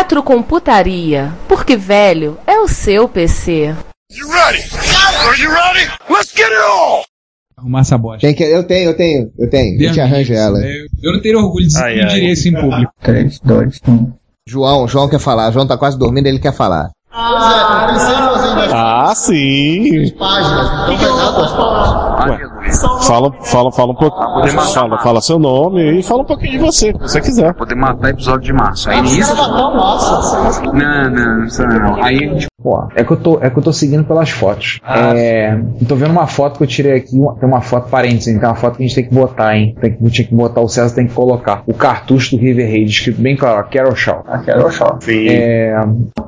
Retrocomputaria, porque velho é o seu PC. You ready? Are you ready? Let's get it on! Arrumar essa bosta. Tem que, eu tenho, eu tenho, eu tenho. A gente arranja ela. Eu, eu não teria orgulho de Ai, eu ai. diria isso em público. 3, 2, 1. João, João quer falar. João tá quase dormindo, ele quer falar. Ah, sim. Páginas, então vai dar duas páginas. Fala, fala, fala um pouco. Fala, fala seu nome e fala um pouquinho de você, se você quiser. Poder matar episódio de março. Aí nisso. Não, não, isso não. Aí, tipo, Pô, é que eu tô, é que eu tô seguindo pelas fotos. é, eu tô vendo uma foto que eu tirei aqui, uma- tem uma foto parênteses, hein? Tem uma foto que a gente tem que botar, hein? Tem que, tinha que botar, o César tem que colocar o cartucho do River Raid, escrito bem claro, ó, Carol Shaw. Ah, Carol Shaw. É,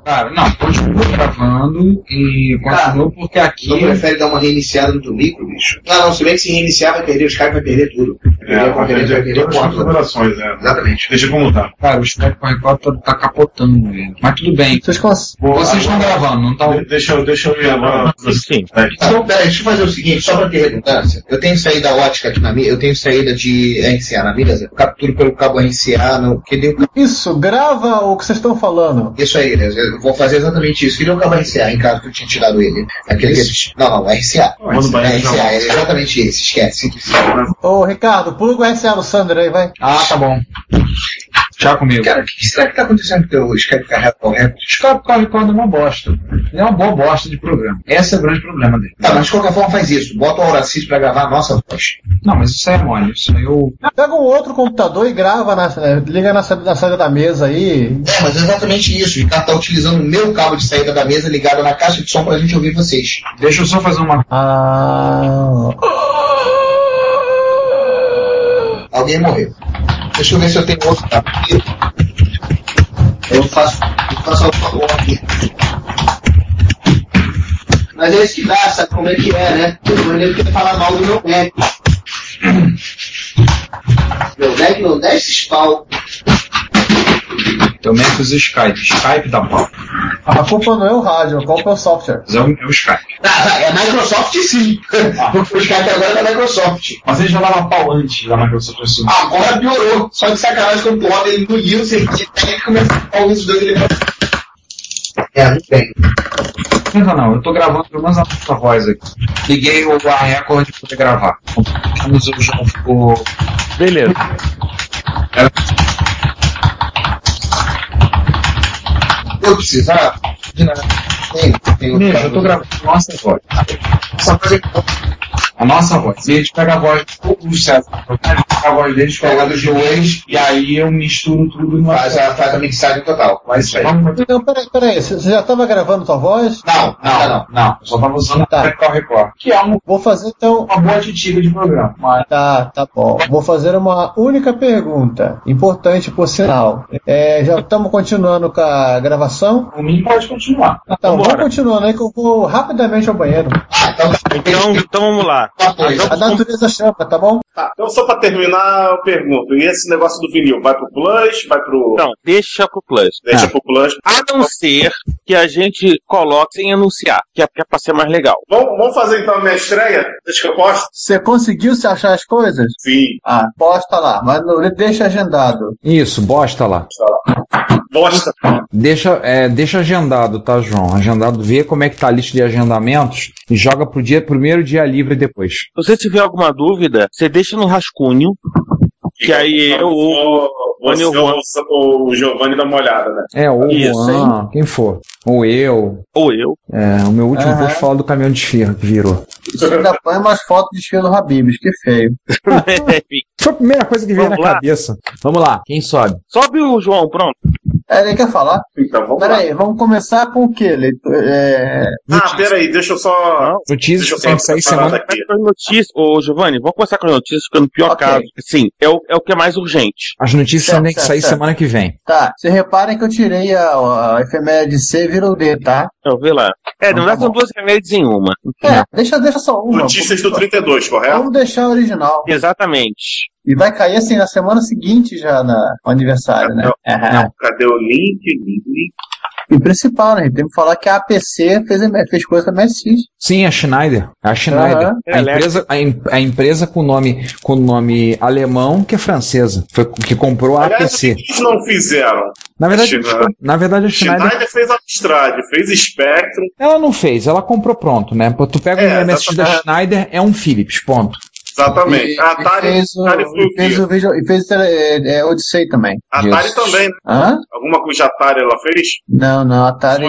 cara, não, continua gravando e continua porque aqui. Não prefere dar uma reiniciada no teu micro, bicho? Não, não, se bem que se reiniciar vai perder, o Skype vai perder tudo. Vai perder, É, vai perder todas as configurações, é. Exatamente. Deixa como tá. Cara, o Skype com Record tá, tá capotando, velho. Mas tudo bem. Vocês, cons... Vocês estão gravando, não tá? Deixa, eu- deixa eu agora. Sim. Então, peraí, deixa eu fazer o seguinte, só pra ter redundância. Eu tenho saída ótica aqui na minha, eu tenho saída de RCA na mesa. Eu capturo pelo cabo RCA, no, que deu Isso, grava o que vocês estão falando. Isso aí, né? eu vou fazer exatamente isso. Que deu o cabo RCA em casa que eu tinha tirado ele. Aquele que, não, não, RCA. Manda o É banheiro, RCA, não. é exatamente esse, esquece. Ô, Ricardo, pluga o RCA no Sander aí, vai. Ah, tá bom. Já comigo. Cara, o que será que tá acontecendo com o teu Skype carrega correto? O Skype com Record é uma bosta. Ele é uma boa bosta de programa. Esse é o grande problema dele. Tá, mas de qualquer forma faz isso. Bota o Auracis pra gravar a nossa voz. Não, mas isso aí é mole. Isso aí eu. Pega um outro computador e grava, na, eh, liga na, na saída da mesa aí. É, mas é exatamente isso. O Ricardo tá utilizando o meu cabo de saída da mesa ligado na caixa de som pra gente ouvir vocês. Deixa eu só fazer uma. Ah. Alguém morreu. Deixa eu ver se eu tenho outro cabo aqui. Eu faço, eu faço coisa aqui. Mas é isso que dá, sabe como é que é, né? O nego quer falar mal do meu Mac. Meu Mac não dá esses pau. Eu meto os Skype. Skype dá pau. A culpa não é o rádio, a culpa é o software. Mas é o, é o Skype. Ah, é Microsoft sim. Porque o Skype agora é da Microsoft. Mas ele já dava pau antes da Microsoft assumir. Agora piorou. Só de sacanagem quando ele no Linux, ele tem que começar a falar os dois ele É, não tem. Não, não, eu tô gravando pelo menos a nossa voz aqui. Liguei o a Record de poder gravar. Vamos o João ficou. Beleza. Eu precisar de nada. Tem, tem Bicho, eu tô gravando a nossa voz. Só fazer A nossa voz. E a gente pega a voz do César. Eu pego a voz deles, pega a dos dois, e aí eu misturo tudo numa. Faz a, faz a mixagem total. Faz isso aí. Então, peraí, peraí, você já tava gravando tua voz? Não, não, não, não. Eu só tava usando Tá. o Record Record. Que é uma, Vou fazer então. uma boa aditiva de programa. Mas Tá, tá bom. Vou fazer uma única pergunta, importante por sinal. É, já estamos continuando com a gravação? por mim pode continuar. Então, vamos continuando aí que eu vou rapidamente ao banheiro. Então, então vamos lá. A natureza chama, tá bom? Tá, então só pra terminar, eu pergunto: e esse negócio do vinil? Vai pro Plus? Vai pro. Não, deixa pro Plus. Deixa pro Plus. A não ser que a gente coloque sem anunciar, que é, que é pra ser mais legal. Vamos, vamos fazer então a minha estreia? Deixa que eu posto? Você conseguiu se achar as coisas? Sim. Ah, posta lá, mas não, deixa agendado. Isso, bosta lá. Bosta. Deixa, é, deixa agendado, tá, João? Agendado, vê como é que tá a lista de agendamentos e joga pro dia, primeiro dia livre depois. depois. Se você tiver alguma dúvida, você deixa no rascunho, que aí eu ou Você ou Juan. ou o Giovanni dá uma olhada, né? É, ou o Isso, Juan, quem for. Ou eu. ou eu. É, o meu último post fala do caminhão de esfirra que virou. Você ainda põe umas fotos de desfile do Habibs, que feio. Foi a primeira coisa que veio Vamos na lá? cabeça. Vamos lá, quem sobe? Sobe o João, pronto. É, ele quer falar? Então vamos Pera lá. aí, vamos começar com o quê? Leitor? É... Ah, peraí, deixa eu só. Notícias Deixa eu que tem que sair só parar semana. as notícias, ô Giovanni, vamos começar com as notícias, ficando no pior Ok. caso. Sim, é o, é o que é mais urgente. As notícias Certo, têm que sair certo. semana que vem. Tá, vocês reparem que eu tirei a, a efeméride C e virou D, tá? Então, vê lá. É, na Então tá verdade são duas remédios em uma. É, deixa, deixa só uma. Notícias do 32, correto? Vamos deixar a original. Exatamente. E vai cair assim na semana seguinte já na, no aniversário, né? Aham. Cadê o link? Link, link. E principal, né? Tem que falar que a APC fez, fez coisa da MSX. Sim, a Schneider. A Schneider. Aham. A, empresa, a, a empresa com nome, com nome alemão que é francesa. Foi que comprou a Aliás, APC. eles não fizeram? Na verdade, Schneider. na verdade a Schneider, Schneider fez Amstrad, fez Spectrum. ela não fez, ela comprou pronto, né? Tu pega É, um MSX da exatamente. Schneider, é um Philips, ponto. Exatamente. E, a Atari, e fez o, Atari foi o e fez o vídeo, e fez é, é, Odyssey também. A Atari também. né? Hã? Alguma coisa de Atari ela fez? Não, não, Atari.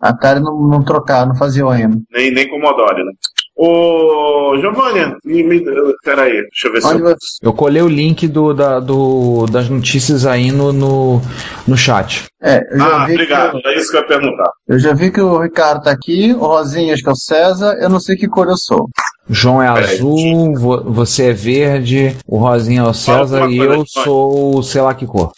Atari não, não trocava, não fazia OM. nem, nem Commodore, né? Ô, Giovanni, me, me, peraí, deixa eu ver se eu... Eu colei o link do, da- do- das notícias aí no, no, no chat. É, eu já, Ah, vi obrigado, que, é isso que eu ia perguntar. eu já vi que o Ricardo tá aqui, o Rosinha acho que é o César, eu não sei que cor eu sou. João é Peraí. azul, vo- você é verde, o Rosinha é o César e eu sou o sei lá que cor.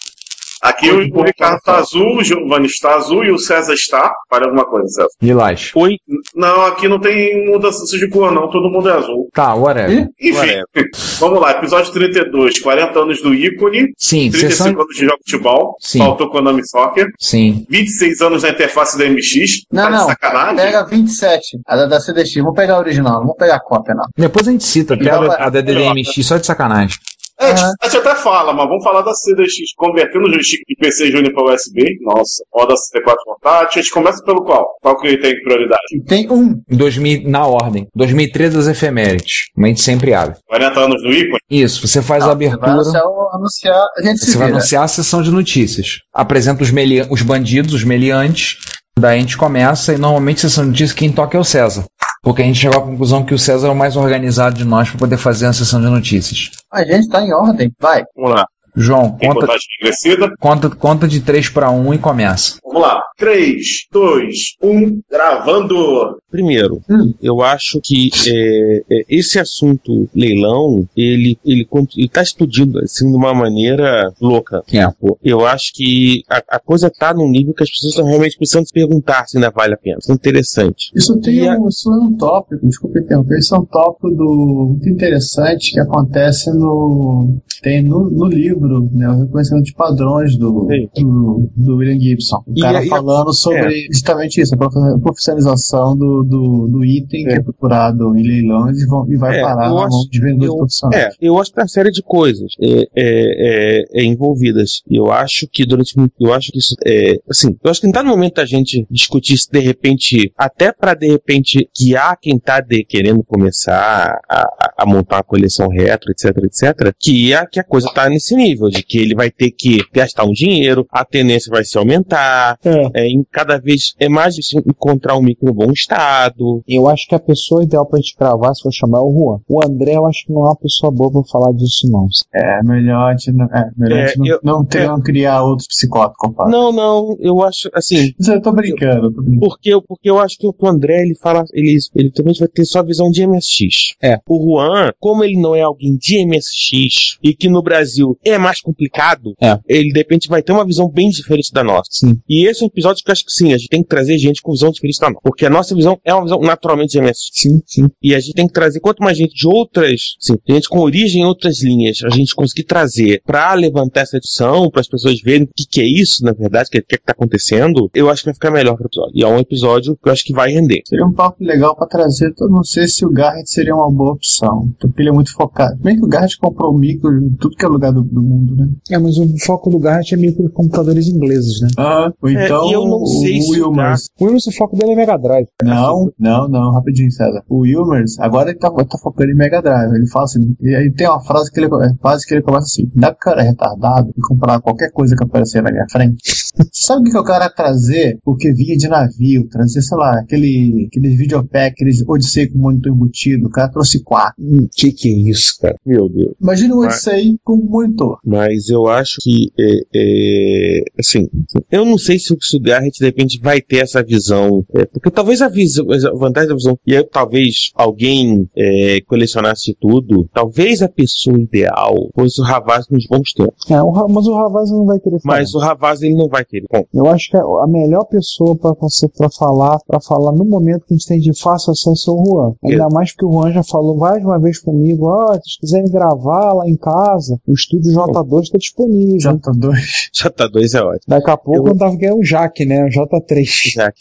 Aqui o, o Ricardo está azul, o Giovanni está azul e o César está. Para alguma coisa, César. Lilás. Oi? Não, aqui não tem mudança de cor, não. Todo mundo é azul. Tá, whatever. Enfim, vamos lá. Episódio 32, 40 anos do ícone. Sim, 35 sessão. anos de jogo de futebol. Sim. Faltou Konami Soccer. Sim. 26 anos na interface da MX. Não, tá de não, sacanagem? pega 27, a da, da CDX, vamos pegar a original, não vamos pegar a cópia, não. Depois a gente cita, Então, a, a da DDMX, só de sacanagem. É, a gente- a gente até fala, mas vamos falar da CDX, convertendo o joystick de PC Júnior para USB. Nossa, roda 64 portátil. A gente começa pelo qual? Qual que tem prioridade? Tem um, Em 2000, na ordem. 2013 das efemérides. Como a gente sempre abre. 40 anos do ícone? Isso, você faz a vai abertura. anunciar, o- anunciar, a gente se Você vai vira. anunciar a sessão de notícias. Apresenta os, melia- os bandidos, os meliantes. Daí a gente começa e normalmente a sessão de notícias quem toca é o César. Porque a gente chegou à conclusão que o César é o mais organizado de nós para poder fazer a sessão de notícias. A gente tá em ordem, vai. Vamos lá. João, Tem conta, contagem regressiva. conta, conta de 3 para 1 e começa. Vamos lá. 3, 2, 1, gravando. Primeiro, Hum. eu acho que é, é, esse assunto leilão, ele ele está explodindo assim de uma maneira louca. É. Eu acho que a, a coisa está num nível que as pessoas estão realmente precisando se perguntar se ainda vale a pena. Isso é interessante. Isso, tem a- um, isso é um tópico, desculpa interromper, isso é um tópico do, muito interessante que acontece no, tem no, no livro, né, o reconhecimento de padrões do, do, do William Gibson. O E cara aí- é. falando sobre justamente isso, a profissionalização do, do, do item que é procurado em leilões e, vão, e vai É, parar na acho- mão de vendedores eu- profissionais. É, eu acho que tem uma série de coisas é, é, é, é, envolvidas. Eu acho que durante. Eu acho que isso. É, assim, eu acho que não tá no momento da gente discutir se de repente. Até para de repente guiar quem tá de, querendo começar a, a- a montar uma coleção retro, etc, etc. Que a, que a coisa tá nesse nível, de que ele vai ter que gastar um dinheiro, a tendência vai se aumentar, é, em cada vez é mais difícil encontrar um micro em bom estado. Eu acho que a pessoa ideal pra gente gravar, se for chamar, é o Juan. O André, eu acho que não é uma pessoa boa pra falar disso, não. É, melhor a gente não, é, melhor É, não, eu- não, ter, é. não criar outros psicóticos, compadre. Não, não, eu acho, assim, eu tô brincando, eu tô brincando. Porque, eu- porque eu acho que o André, ele fala, ele, ele também vai ter só a visão de MSX. É. O Juan, como ele não é alguém de MSX e que no Brasil é mais complicado, É. ele de repente vai ter uma visão bem diferente da nossa. Sim. E esse é um episódio que eu acho que sim, a gente tem que trazer gente com visão diferente da nossa. Porque a nossa visão é uma visão naturalmente de MSX. Sim, sim. E a gente tem que trazer quanto mais gente de outras, sim, gente com origem em outras linhas, a gente conseguir trazer pra levantar essa discussão, para as pessoas verem o que, que é isso, na verdade, o que, que é que tá acontecendo, eu acho que vai ficar melhor pro episódio. E é um episódio que eu acho que vai render. Seria um papo legal pra trazer. Eu não sei se o Garrett seria uma boa opção. Porque ele é muito focado. Bem que o Garrett comprou o micro em tudo que é lugar do, do mundo, né? É, mas o foco do Garrett é meio que computadores ingleses, né? Ah, ou então e eu não o sei se o Wilmers. O Wilmers, o foco dele é Mega Drive. Não, não, não, rapidinho, César. O Wilmers, agora ele tá, tá focando em Mega Drive. Ele fala assim, e aí tem uma frase que ele, frase que ele começa assim, dá que o cara é retardado e comprar qualquer coisa que aparecer na minha frente. Sabe o que, que eu quero trazer? O que vinha de navio, trazer, sei lá, aquele, aquele videopack, aquele Odyssey com monitor embutido, o cara trouxe quatro. Que que é isso, cara? Meu Deus. Imagina o Odyssey com monitor. Mas eu acho que, é, é, assim, eu não sei se o se Garrett de repente vai ter essa visão, é, porque talvez a visão, a vantagem da visão, e aí, talvez alguém é, colecionasse tudo, talvez a pessoa ideal fosse o Ravaz nos bons tempos. É, o mas o Ravaz não vai querer falar. Mas o Ravaz ele não vai querer. Bom, Eu acho que a a melhor pessoa para falar, para falar no momento que a gente tem de fácil acesso é o Juan. Ainda mais que o Juan já falou mais uma vez comigo, ó, se vocês quiserem gravar lá em casa, o estúdio J2 está disponível. J2. J2 é ótimo. Daqui a pouco eu tava querendo o Jack, né? O J3. Jack.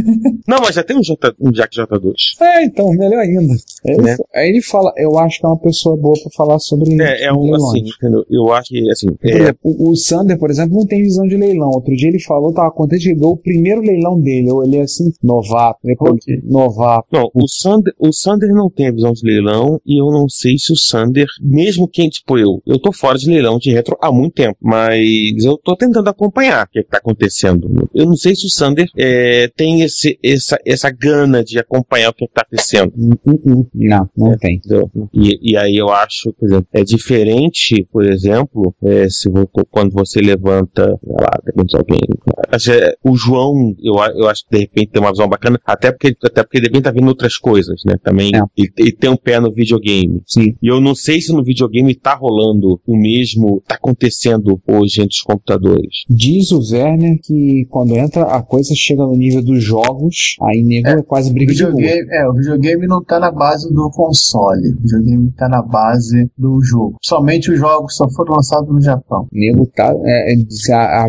não, mas já tem um, J, um Jack J2. É, então, melhor ainda. Aí, Né? aí ele fala, eu acho que é uma pessoa boa para falar sobre É, é um, leilões. assim, entendeu? Eu acho que, assim, Por é, exemplo, o, o Sander, por exemplo, não tem visão de leilão. Outro dia ele falou, tava contente que ganhou o primeiro leilão dele. Eu olhei assim, novato. Depois, novato. Não, o Sander, o Sander não tem a visão de leilão e eu não sei se o Sander, mesmo quem, tipo eu, eu tô fora de leilão de retro há muito tempo, mas eu tô tentando acompanhar o que, que tá acontecendo. Eu não sei se o Sander é, tem esse, essa, essa gana de acompanhar o que, que tá acontecendo. Não, não tem. Entendeu? E, e aí eu acho, por exemplo, é diferente, por exemplo, é, se quando você levanta, sei lá, de alguém. é, o João, eu, a- eu acho que de repente tem uma visão bacana, até porque, até porque de repente tá vendo outras coisas, né? Também. E, e tem um pé no videogame. Sim. E eu não sei se no videogame tá rolando o mesmo, tá acontecendo hoje entre os computadores. Diz o Werner que quando entra a coisa chega no nível dos jogos, aí nego é, quase O briga de rua. é, o videogame não tá na base do console. O videogame tá na base do jogo. Somente os jogos só foram lançados no Japão. Nego tá. É, é, que a, a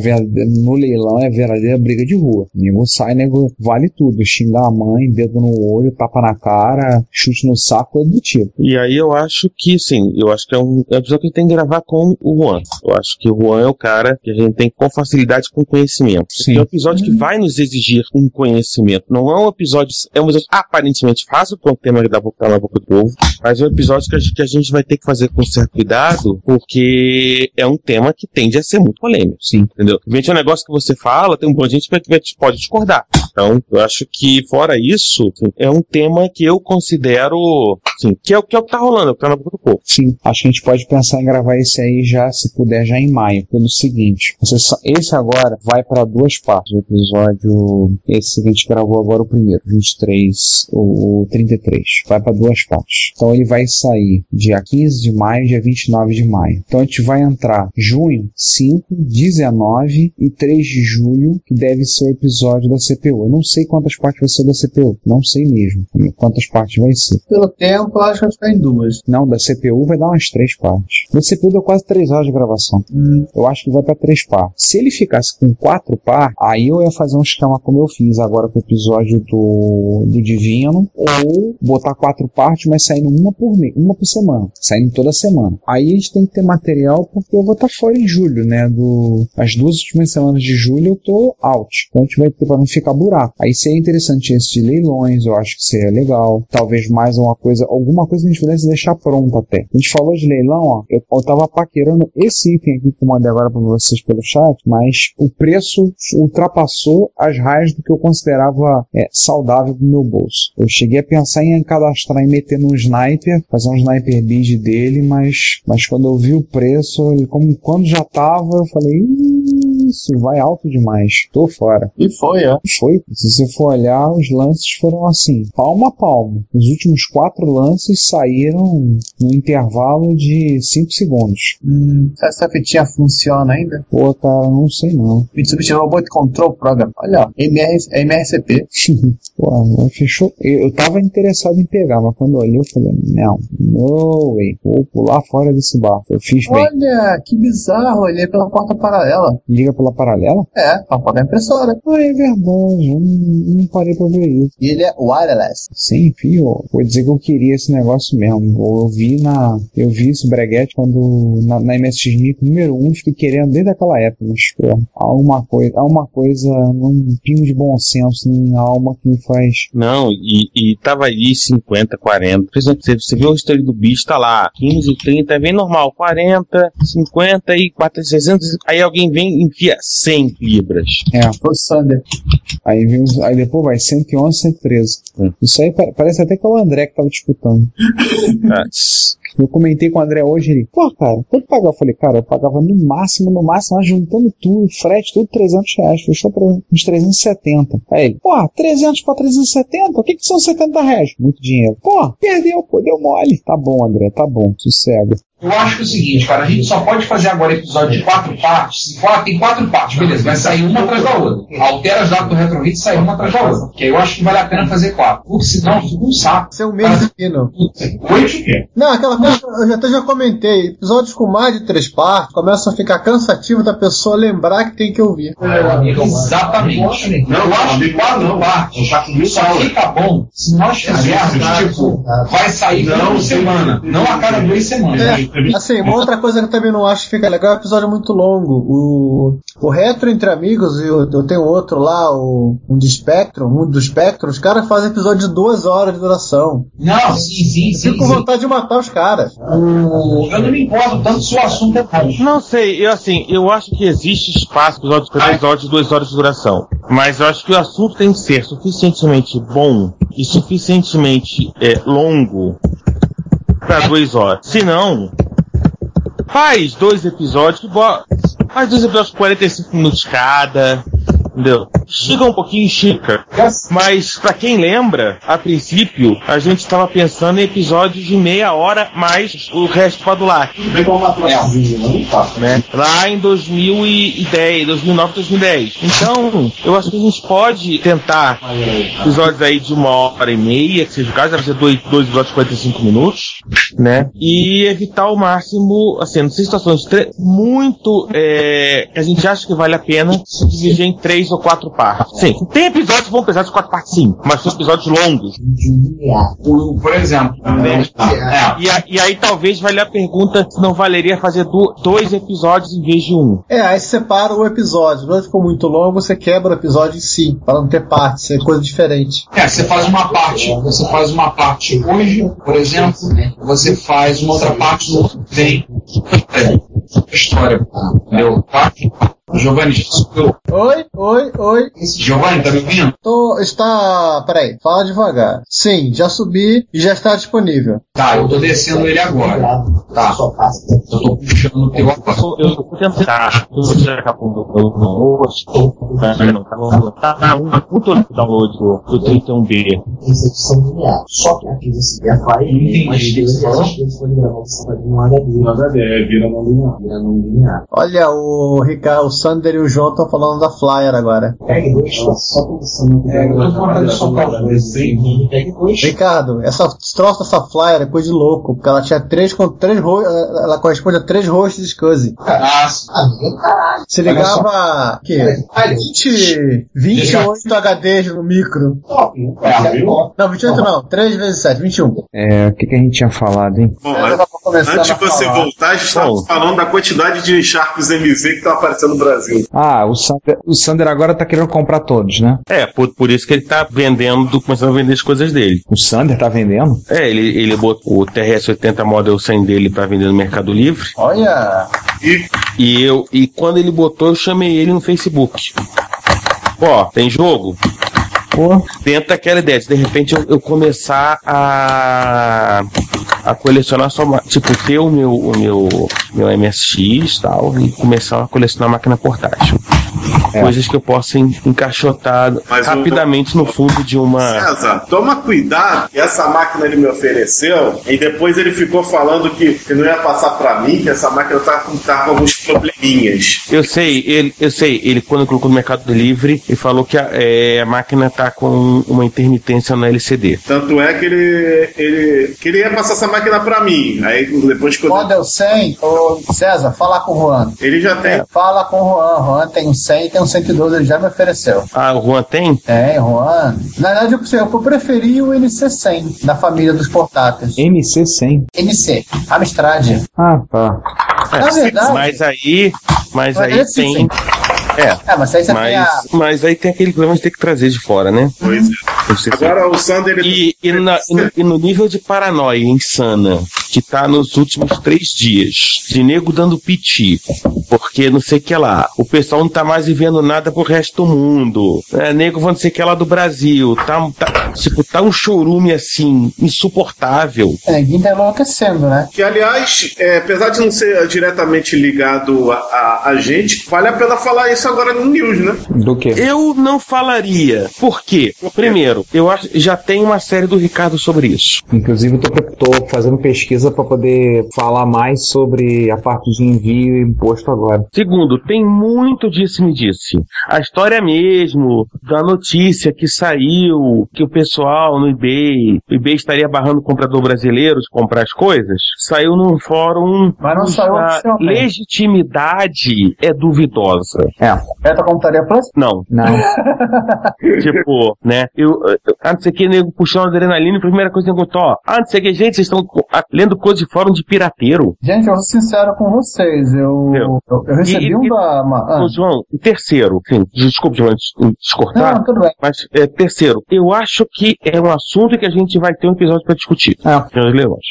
no leilão é verdadeira briga de rua. Nego sai, nego vale tudo. Xingar a mãe, dedo no olho, tapa na cara, chute no saco, é do tipo. E aí eu acho que, sim, eu acho que é um, é episódio que a gente tem que gravar com o Juan. Eu acho que o Juan é o cara que a gente tem com facilidade com conhecimento. Sim. É um episódio que vai nos exigir um conhecimento. Não é um episódio, é um episódio aparentemente fácil, porque é um tema que dá pra na boca do povo, mas é um episódio que a, gente, que a gente vai ter que fazer com certo cuidado, porque é um tema que tende a ser muito polêmico. Sim. Entendeu? Vende um negócio que você fala, tem um monte de gente que pode discordar. Então, eu acho que, fora isso, assim, é um tema que eu considero, assim, que é o que, é o que tá rolando, é o que tá na boca do povo. Sim, acho que a gente pode pensar em gravar esse aí já, se puder, já em maio. Pelo seguinte, só- esse agora vai para duas partes. O episódio, esse que a gente gravou agora, o primeiro, 23, o, o 33, vai para duas partes. Então ele vai sair dia 15 de maio, dia 29 de maio. Então a gente vai entrar junho 5, 19 e 3 de julho, que deve ser o episódio da CPU. Eu não sei quantas partes vai ser da CPU, não sei mesmo quantas partes vai ser. Pelo tempo, eu acho que vai ficar em duas. Não, da CPU vai dar umas três partes. Da CPU deu quase três horas de gravação. Hum. Eu acho que vai pra três partes. Se ele ficasse com quatro partes, aí eu ia fazer um esquema como eu fiz agora com o episódio do, do Divino, ou botar quatro partes, mas saindo uma por mês, uma por semana, saindo toda semana. Aí a gente tem que ter material porque eu vou estar fora em julho, né? Do, as duas últimas semanas de julho eu tô out. Então a gente vai ter pra não ficar buraco. Aí seria interessante esse de leilões, eu acho que seria legal. Talvez mais uma coisa, alguma coisa que a gente pudesse deixar pronta até. A gente falou de leilão, ó. Eu, eu tava paquerando esse item aqui que eu mandei agora pra vocês pelo chat, mas o preço ultrapassou as raias do que eu considerava é, saudável pro meu bolso. Eu cheguei a pensar em cadastrar e meter num sniper, fazer um sniper bid dele, mas, mas quando eu vi o preço, ele- como quando já tava, eu falei, "Ih, isso vai alto demais. Tô fora. E foi, ó. Foi. Se você for olhar, os lances foram assim, palmo a palmo. Os últimos quatro lances saíram no intervalo de 5 segundos. Hum, essa fitinha funciona ainda? Pô, cara, não sei não. Mitsubishi Robot Control Program. Olha, MR, MRCP. Pô, fechou. Eu, eu tava interessado em pegar, mas quando eu olhei, eu falei, não, no way, vou pular fora desse barco. Eu fiz bem. Olha, que bizarro, ele é pela porta paralela. Liga pela paralela? É, pra pagar a impressora. Ah, é verdade. Eu não, não parei pra ver isso. E ele é wireless. Sim, filho. Vou dizer que eu queria esse negócio mesmo. Eu vi na. Eu vi esse breguete quando. Na, na MSX número 1, fiquei querendo desde aquela época. Mas, pô, há uma coisa. Há uma coisa. Um pingo de bom senso em alma que me faz. Não, e, e tava ali 50, 40. Por exemplo, Você, você vê o história do bicho, tá lá, 15, 30, é bem normal. 40, 50 e 4, 600. Aí alguém vem e enfia 100 libras. É. O Sander. Aí, vem, aí depois vai 111, 113. Isso aí pa- parece até que é o André que tava disputando. Eu comentei com o André hoje, ele, pô, cara, quanto pagar? Eu falei, cara, eu pagava no máximo, no máximo, juntando tudo, frete, tudo 300 reais, fechou uns 370. Aí ele, pô, 300 pra 370? O que que são 70 reais? Muito dinheiro. Pô, perdeu, pô, deu mole. Tá bom, André, tá bom, sossega. Eu acho que é o seguinte, cara, a gente só pode fazer agora episódio de quatro partes. Quatro, tem quatro partes, beleza, vai sair uma atrás da outra. Altera as datas do RetroHit e sai uma atrás da outra. Que aí eu acho que vale a pena fazer quatro. Porque senão fica um saco. Ser um mês fino. Oi? Não, aquela coisa, eu já até já comentei. Episódios com mais de três partes começam a ficar cansativo da pessoa lembrar que tem que ouvir. Exatamente. Não, eu acho que quatro partes só fica bom se nós fizermos, tipo, vai sair por semana, não a cada duas semanas. Assim, uma outra coisa que eu também não acho que fica legal é o episódio muito longo. O, o Retro Entre Amigos, e eu, eu tenho outro lá, o, um de Spectrum, um do Spectrum, os caras fazem episódio de duas horas de duração. Não, sim, sim, sim. Fico com sim. vontade de matar os caras. O- Eu não me importo tanto se o assunto é bom. Não sei, eu assim, eu acho que existe espaço para episódios, para episódios de duas horas de duração. Mas eu acho que o assunto tem que ser suficientemente bom e suficientemente é, longo para duas horas. Se não, faz dois episódios faz dois episódios com 45 minutos cada. Entendeu? Chega um pouquinho chica. Mas, pra quem lembra, a princípio, a gente estava pensando em episódios de meia hora mais o resto pra do lar. Né? Lá em 2010, 2009, 2010. Então, eu acho que a gente pode tentar episódios aí de uma hora e meia, que seja o caso, deve ser dois, dois episódios de 45 minutos, né? E evitar ao máximo, assim, situações tre- muito, é, a gente acha que vale a pena se dividir em três ou quatro partes. Sim, tem episódios que vão precisar de quatro partes sim, mas são episódios longos. Por, exemplo, né? E, a- e aí talvez valha a pergunta se não valeria fazer do- dois episódios em vez de um. É, aí você separa o episódio. Não ficou muito longo, você quebra o episódio em si, para não ter partes, ser coisa diferente. É, você faz uma parte, você faz uma parte hoje, por exemplo, você faz uma outra parte no outro vem. É, história, entendeu? Tá? Giovanni, já subiu. Oi, oi, oi. Giovanni, tá me ouvindo? Tô, está. Peraí, fala devagar. Sim, já subi e já está disponível. Tá, eu tô descendo ele agora. Tá. Eu tô puxando o teu agora. Eu vou tentar. Eu vou tirar a do download. Não, tá bom. Tá, tá, muito download do, do 31B. Recepção linear. Só que aqui você vê a file, mas gravado, você vai um HD. HD, é, vira não linear. Vira não linear. Olha, o Ricardo, o Sander e o João estão falando da Flyer agora. Pegue dois, só só pensando. É, eu tô com vontade de soltar os dois. Ricardo, essa esse troço dessa Flyer é coisa de louco, porque ela tinha três com três ro- ela corresponde a três rostos de SCSI. Nossa. Se ligava que 20, 28 HDs no micro. É? Não, 28 não, 3 vezes 7, 21. É, o que, que a gente tinha falado, hein? Bom, antes de você falar. voltar, a gente estava Bom. falando da quantidade de Sharps MZ que estão aparecendo no Brasil. Ah, o Sander, o Sander agora tá querendo comprar todos, né? É, por, por isso que ele tá vendendo, começando a vender as coisas dele. O Sander tá vendendo? É, ele, ele botou o TRS-80 Model 100 dele pra vender no Mercado Livre. Olha, E E eu e quando ele botou, eu chamei ele no Facebook. Ó, tem jogo? Pô, Tenta aquela ideia, de de repente eu, eu começar a a colecionar só, tipo, ter o meu o meu meu MSX e tal e começar a colecionar máquina portátil. Coisas que eu possa en- encaixotar Mas o- rapidamente no fundo de uma. César, toma cuidado, que essa máquina ele me ofereceu, e depois ele ficou falando que, que não ia passar pra mim, que essa máquina tava com, tava com alguns probleminhas. Eu sei, ele, eu sei, ele quando colocou no Mercado Livre, ele falou que a, é, a máquina tá com uma intermitência no LCD. Tanto é que ele, ele queria passar essa máquina pra mim. Aí depois que eu. Model 100, ô César, fala com o Juan. Ele já tem. Fala com o Juan. Juan tem um 100 e tem um 112, ele já me ofereceu. Ah, o Juan tem? Tem, Juan. Na verdade, eu, eu preferi o NC100 da família dos portáteis. NC100? NC, Amstrad. Ah, tá. Na verdade- Mas aí. Mas Mas aí tem. sim. É. É, mas aí você mas, tem a. mas aí tem aquele problema de ter que trazer de fora, né? Pois é. Agora o Sander. E, e, na- e no- e no nível de paranoia insana que tá nos últimos três dias, de nego dando piti, porque não sei o que lá, o pessoal não tá mais vivendo nada pro resto do mundo, é, nego vão não sei o que lá do Brasil, tá, tá- tipo, tá um chorume assim, insuportável. É, tá enlouquecendo, né? Que, aliás, é, apesar de não ser diretamente ligado a, a, a gente, vale a pena falar isso agora no News, né? Do que? Eu não falaria. Por quê? Primeiro, eu acho já tem uma série do Ricardo sobre isso. Inclusive, eu tô, tô fazendo pesquisa para poder falar mais sobre a parte de envio e imposto agora. Segundo, tem muito disse-me disse. A história mesmo da notícia que saiu que o pessoal no eBay, o eBay estaria barrando o comprador brasileiro de comprar as coisas, saiu num fórum Mas não saiu oficialmente. legitimidade é duvidosa. É. É da computaria Plus? Não. Não. tipo, né? Eu, ah, não sei o que, nego puxando adrenalina, a primeira coisa que eu ó, ah, não sei o que, gente, vocês estão ah, lendo coisa de fórum de pirateiro. Gente, eu vou ser sincero com vocês. Eu, eu, eu recebi E- um e- da. ma- ah. João, e terceiro, sim, desculpe, João, des- descortar. Não, tudo bem. Mas, é, terceiro, eu acho que é um assunto que a gente vai ter um episódio pra discutir. É. Senhores leões.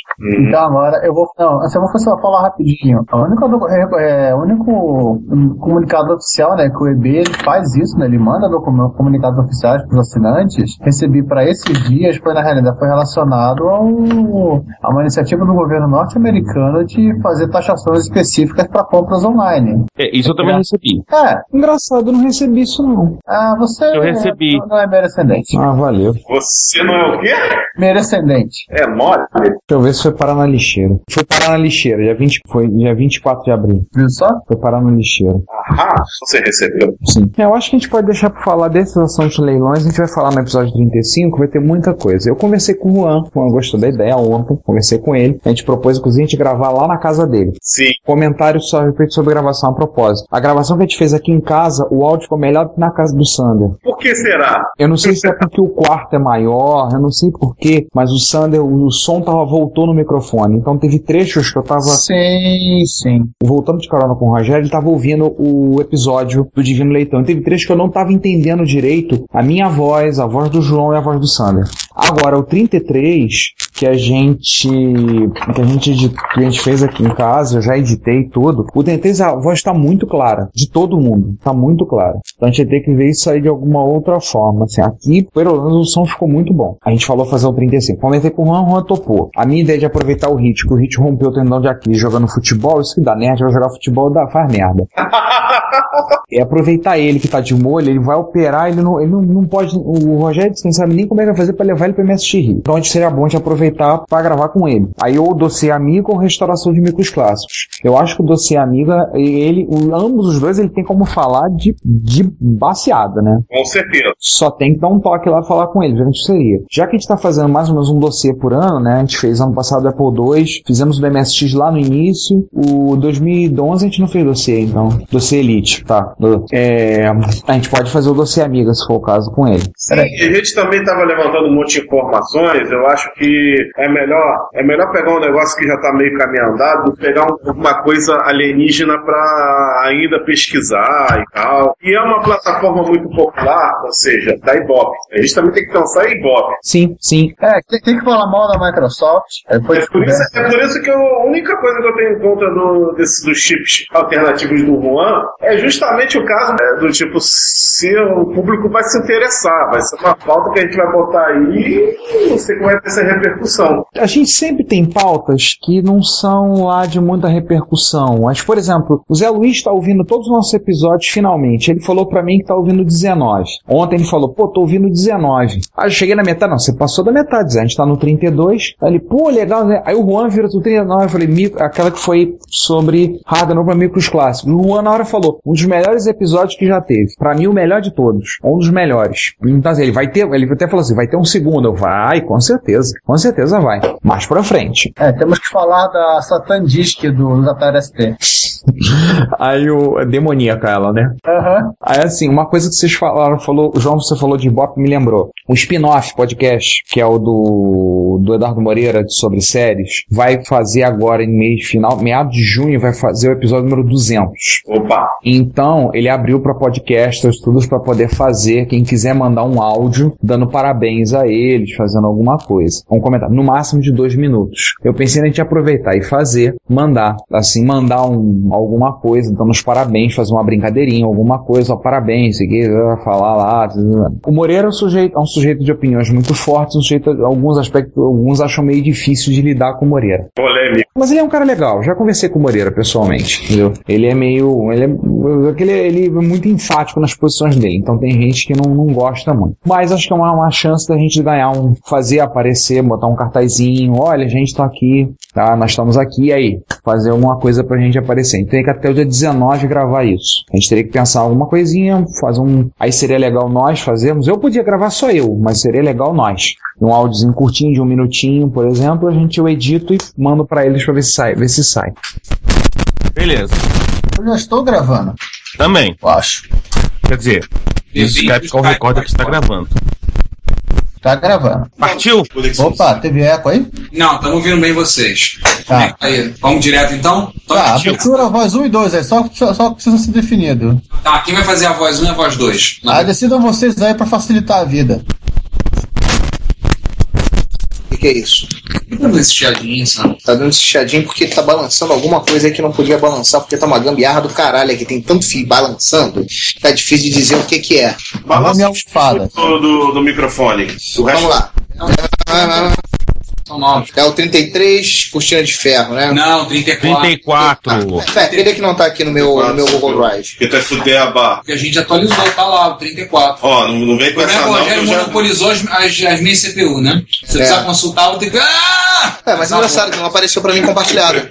Então agora eu vou. Não, assim, eu vou só falar rapidinho. O único, é, é, o único hum, comunicado oficial, né, que o EB ele faz isso, né? Ele manda comunicados oficiais para os assinantes. Recebi para esses dias, foi na realidade foi relacionado ao, a uma iniciativa do governo norte-americano de fazer taxações específicas para compras online. É, isso eu também recebi. É. Engraçado, eu não recebi isso não. Ah, você Eu recebi. não é merecendente. Ah, valeu. Você não é o quê? Merecendente. É mole? Deixa eu ver se foi parar na lixeira. Foi parar na lixeira, dia, 20, foi dia 24 de abril. Viu só? Foi parar na lixeira. Ah, você recebeu. Sim. É, Eu acho que a gente pode deixar pra falar desses assuntos de leilões, a gente vai falar no episódio 35, vai ter muita coisa. Eu conversei com o Juan, o Juan gostou da ideia ontem, conversei com ele. A gente propôs, inclusive, a gente gravar lá na casa dele. Sim. Comentário só feito sobre gravação a propósito. A gravação que a gente fez aqui em casa, o áudio ficou melhor do que na casa do Sander. Por que será? Eu não sei se é porque o quarto é maior, eu não sei porquê, mas o Sander, o som tava voltou no microfone. Então teve trechos que eu tava. Sim, sim. Voltando de carona com o Rogério, ele tava ouvindo o episódio do Divino Leitão. E teve trechos que eu não tava entendendo direito a minha voz, a voz do João e a voz do Sander. Agora, o 33, que a gente. que a gente, que a gente fez aqui em casa, eu já editei tudo. O 33, a voz tá muito clara. De todo mundo. Tá muito clara. Então a gente ter que ver isso aí de alguma outra forma. Assim, aqui, pelo menos, o som ficou muito bom. A gente falou fazer o 35. Comentei com o Juan, o Juan topou. A minha ideia de aproveitar o hit, que o hit rompeu o tendão de Aquiles jogando futebol, isso que dá nerd, vai jogar futebol, dá, faz merda. É aproveitar ele que tá de molho, ele vai operar, ele não, ele não, não pode. O Rogério que não sabe nem como é que vai fazer pra levar ele pra MSX Rio. Então a gente seria bom gente aproveitar pra gravar com ele. Aí ou o dossiê amigo ou restauração de micros clássicos. Eu acho que o dossiê amiga, ele, ambos os dois, ele tem como falar de, de baseada, né? Com certeza. Só tem que dar um toque lá e falar com ele, o que seria. Já que a gente tá fazendo mais ou menos um dossiê por ano, né? A gente fez ano passado o Apple II, fizemos o do MSX lá no início. O 2011 a gente não fez dossiê, então. Dossiê Elite, tá. É, a gente pode fazer o dossiê amiga, se for o caso, com ele. Sim, gente também estava levantando um monte de informações. Eu acho que é melhor, é melhor pegar um negócio que já está meio caminho andado, do que pegar um- uma coisa alienígena para ainda pesquisar e tal. E é uma plataforma muito popular, ou seja, da Ibope. A gente também tem que pensar em Ibope. Sim, sim. É, tem, tem que falar mal da Microsoft. Foi É por, isso, é por isso que eu- a única coisa que eu tenho em conta do, desse, dos chips alternativos do Juan é justamente o caso né, do tipo, se o público vai se interessar, vai ser uma pauta que a gente vai botar aí não sei como vai ter essa repercussão. A gente sempre tem pautas que não são lá de muita repercussão. Mas, por exemplo, o Zé Luiz está ouvindo todos os nossos episódios finalmente. Ele falou para mim que tá ouvindo 19. Ontem ele falou, pô, tô ouvindo 19. Aí eu cheguei na metade, não, você passou da metade, Zé. A gente tá no 32. Aí ele, pô, legal, né? Aí o Juan vira do 39. Eu falei, aquela que foi sobre Hardenor para micros clássicos. O Juan na hora falou, um dos melhores episódios que já teve. Pra mim, o melhor de todos. Um dos melhores. Então, assim, ele vai ter, ele até falou assim, vai ter um segundo. Eu, vai, com certeza. Com certeza vai. Mais pra frente. É, temos que falar da Satan Disk do Atari ST. Aí o é demoníaca ela, né? Aham. Aí assim, uma coisa que vocês falaram, falou, o João, você falou de Bop, me lembrou. O spin-off podcast, que é o do, do Eduardo Moreira sobre séries, vai fazer agora em mês final, meados de junho, vai fazer o episódio número 200. Opa! Então, ele abriu para podcasters, todos para poder fazer, quem quiser mandar um áudio dando parabéns a eles, fazendo alguma coisa. Um comentário, no máximo de dois minutos. Eu pensei na gente aproveitar e fazer, mandar, assim, mandar um, alguma coisa, dando os parabéns, fazer uma brincadeirinha, alguma coisa, ó, parabéns, falar lá. O Moreira é um sujeito, é um sujeito de opiniões muito fortes, um sujeito, alguns aspectos, alguns acham meio difícil de lidar com o Moreira. Polêmico. Mas ele é um cara legal, já conversei com o Moreira pessoalmente, entendeu? Ele é meio. Ele é, aquele, ele é muito enfático nas posições dele, então tem gente que não, não gosta muito. Mas acho que é uma, uma chance da gente ganhar um. fazer aparecer, botar um cartazinho, olha, a gente tá aqui, tá? Nós estamos aqui, aí, fazer alguma coisa pra gente aparecer. Então tem que até o dia 19 gravar isso. A gente teria que pensar alguma coisinha, fazer um. Aí seria legal nós fazermos. Eu podia gravar só eu, mas seria legal nós. Um áudiozinho curtinho de um minutinho, por exemplo, a gente eu edito e mando pra eles pra ver se sai. Ver se sai. Beleza. Eu já estou gravando. Também. Eu acho. Quer dizer, o Skype qual recorda que está gravando. Tá gravando. Partiu? Opa, teve eco aí? Não, estamos ouvindo bem vocês. Tá. Aí, vamos direto então? Então, Tá, tio. abertura, voz 1 e 2, aí só, só, só precisa ser definido. Tá, quem vai fazer a voz 1 e a voz 2? Ah, decidam vocês aí pra facilitar a vida. O que, é isso? Tá dando esse chiadinho, sabe? Tá dando esse chiadinho porque tá balançando alguma coisa aí que não podia balançar, porque tá uma gambiarra do caralho aqui. Tem tanto fio balançando que tá difícil de dizer o que que é. Balança Do, do, do microfone. O resto... É o 33, cortina de ferro, né? Não, 34. 34. É, aquele que não tá aqui no meu, no meu Google Drive. Que tu é fuder a barra. Porque a gente atualizou, tá lá, o 34. Ó, não, não vem com O essa não, que Rogério eu já... monopolizou as, as, as minhas CPU, né? Se eu É. precisar consultar, eu ter que. Ah! É, mas é engraçado que não apareceu pra mim compartilhado.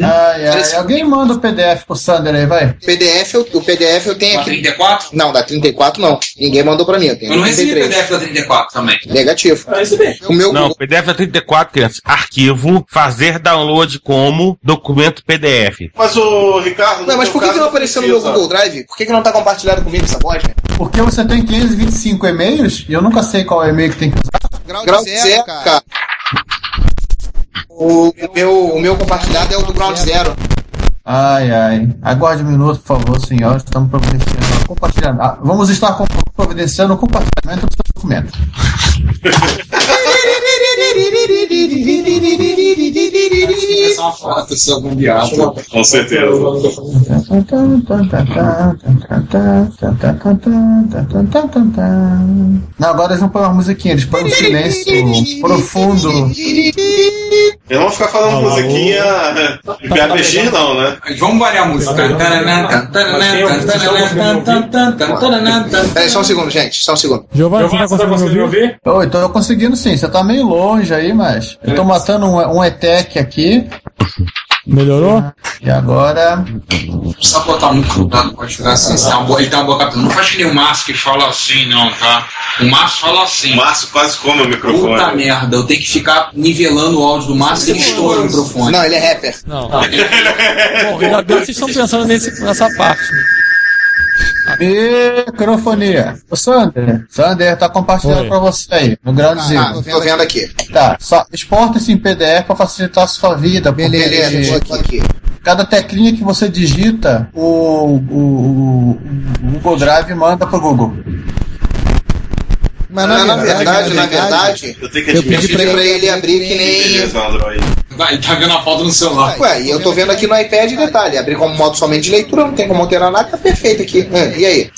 Ai, ai, alguém manda o PDF pro Sander aí, vai. PDF, eu- o PDF eu tenho Da aqui. 34? Não, da 34 não. Ninguém mandou pra mim, eu tenho Eu não recebi 33. PDF da 34 também. Negativo. O meu Não, PDF é 34, crianças. Arquivo, fazer download como documento PDF. Mas o Ricardo. Ué, mas por que, que não apareceu no meu Google Drive? Por que, que não tá compartilhado comigo essa bosta? Porque você tem 525 e-mails e eu nunca sei qual é e-mail que tem que usar. Grau zero, cara. O, o meu, o meu compartilhado é o do Ground Zero. Ai, ai. Aguarde um minuto, por favor, senhor. Estamos providenciando. Compartilhando. Ah, vamos estar providenciando o compartilhamento do seu documento. Essa é uma foto, seu gambiarra. Com certeza. Não, agora eles não põem uma musiquinha, eles põem um silêncio profundo. Eu não vou ficar falando musiquinha né? de PAPX, não, né? Vamos variar a música. Peraí, só um segundo, gente. Só um segundo. Giovanni, você tá conseguindo me ouvir? Ô, então eu conseguindo sim, você tá meio longe aí, mas. Eu tô matando um, um ETEC aqui. Melhorou? E agora. Só botar muito cuidado, pode ficar assim. tá boa- Ele tá uma boa captura. Não faz que nem o Márcio que fala assim, não, tá? O Márcio fala assim. O Márcio quase come o Puta microfone. merda, eu tenho que ficar nivelando o áudio do Márcio e ele estoura o microfone. Não, ele é rapper. Não. Bom, ainda bem que vocês estão pensando nesse, nessa parte. Microfonia. Ô Sander, Sander, tá compartilhando Oi. pra você aí, no grandzinho. Ah, tô vendo aqui. Tá, só exporta esse em PDF pra facilitar a sua vida. Beleza, vou aqui. Cada teclinha que você digita, o, o, o- o Google Drive manda pro Google. Mas na, verdade, na verdade, Eu tenho que eu pedi pra admitir ele abrir que nem. Vai, tá vendo a foto no celular. Ué, e eu tô vendo aqui no iPad, detalhe, abrir como modo somente de leitura, não tem como alterar nada, tá perfeito aqui. É, e aí?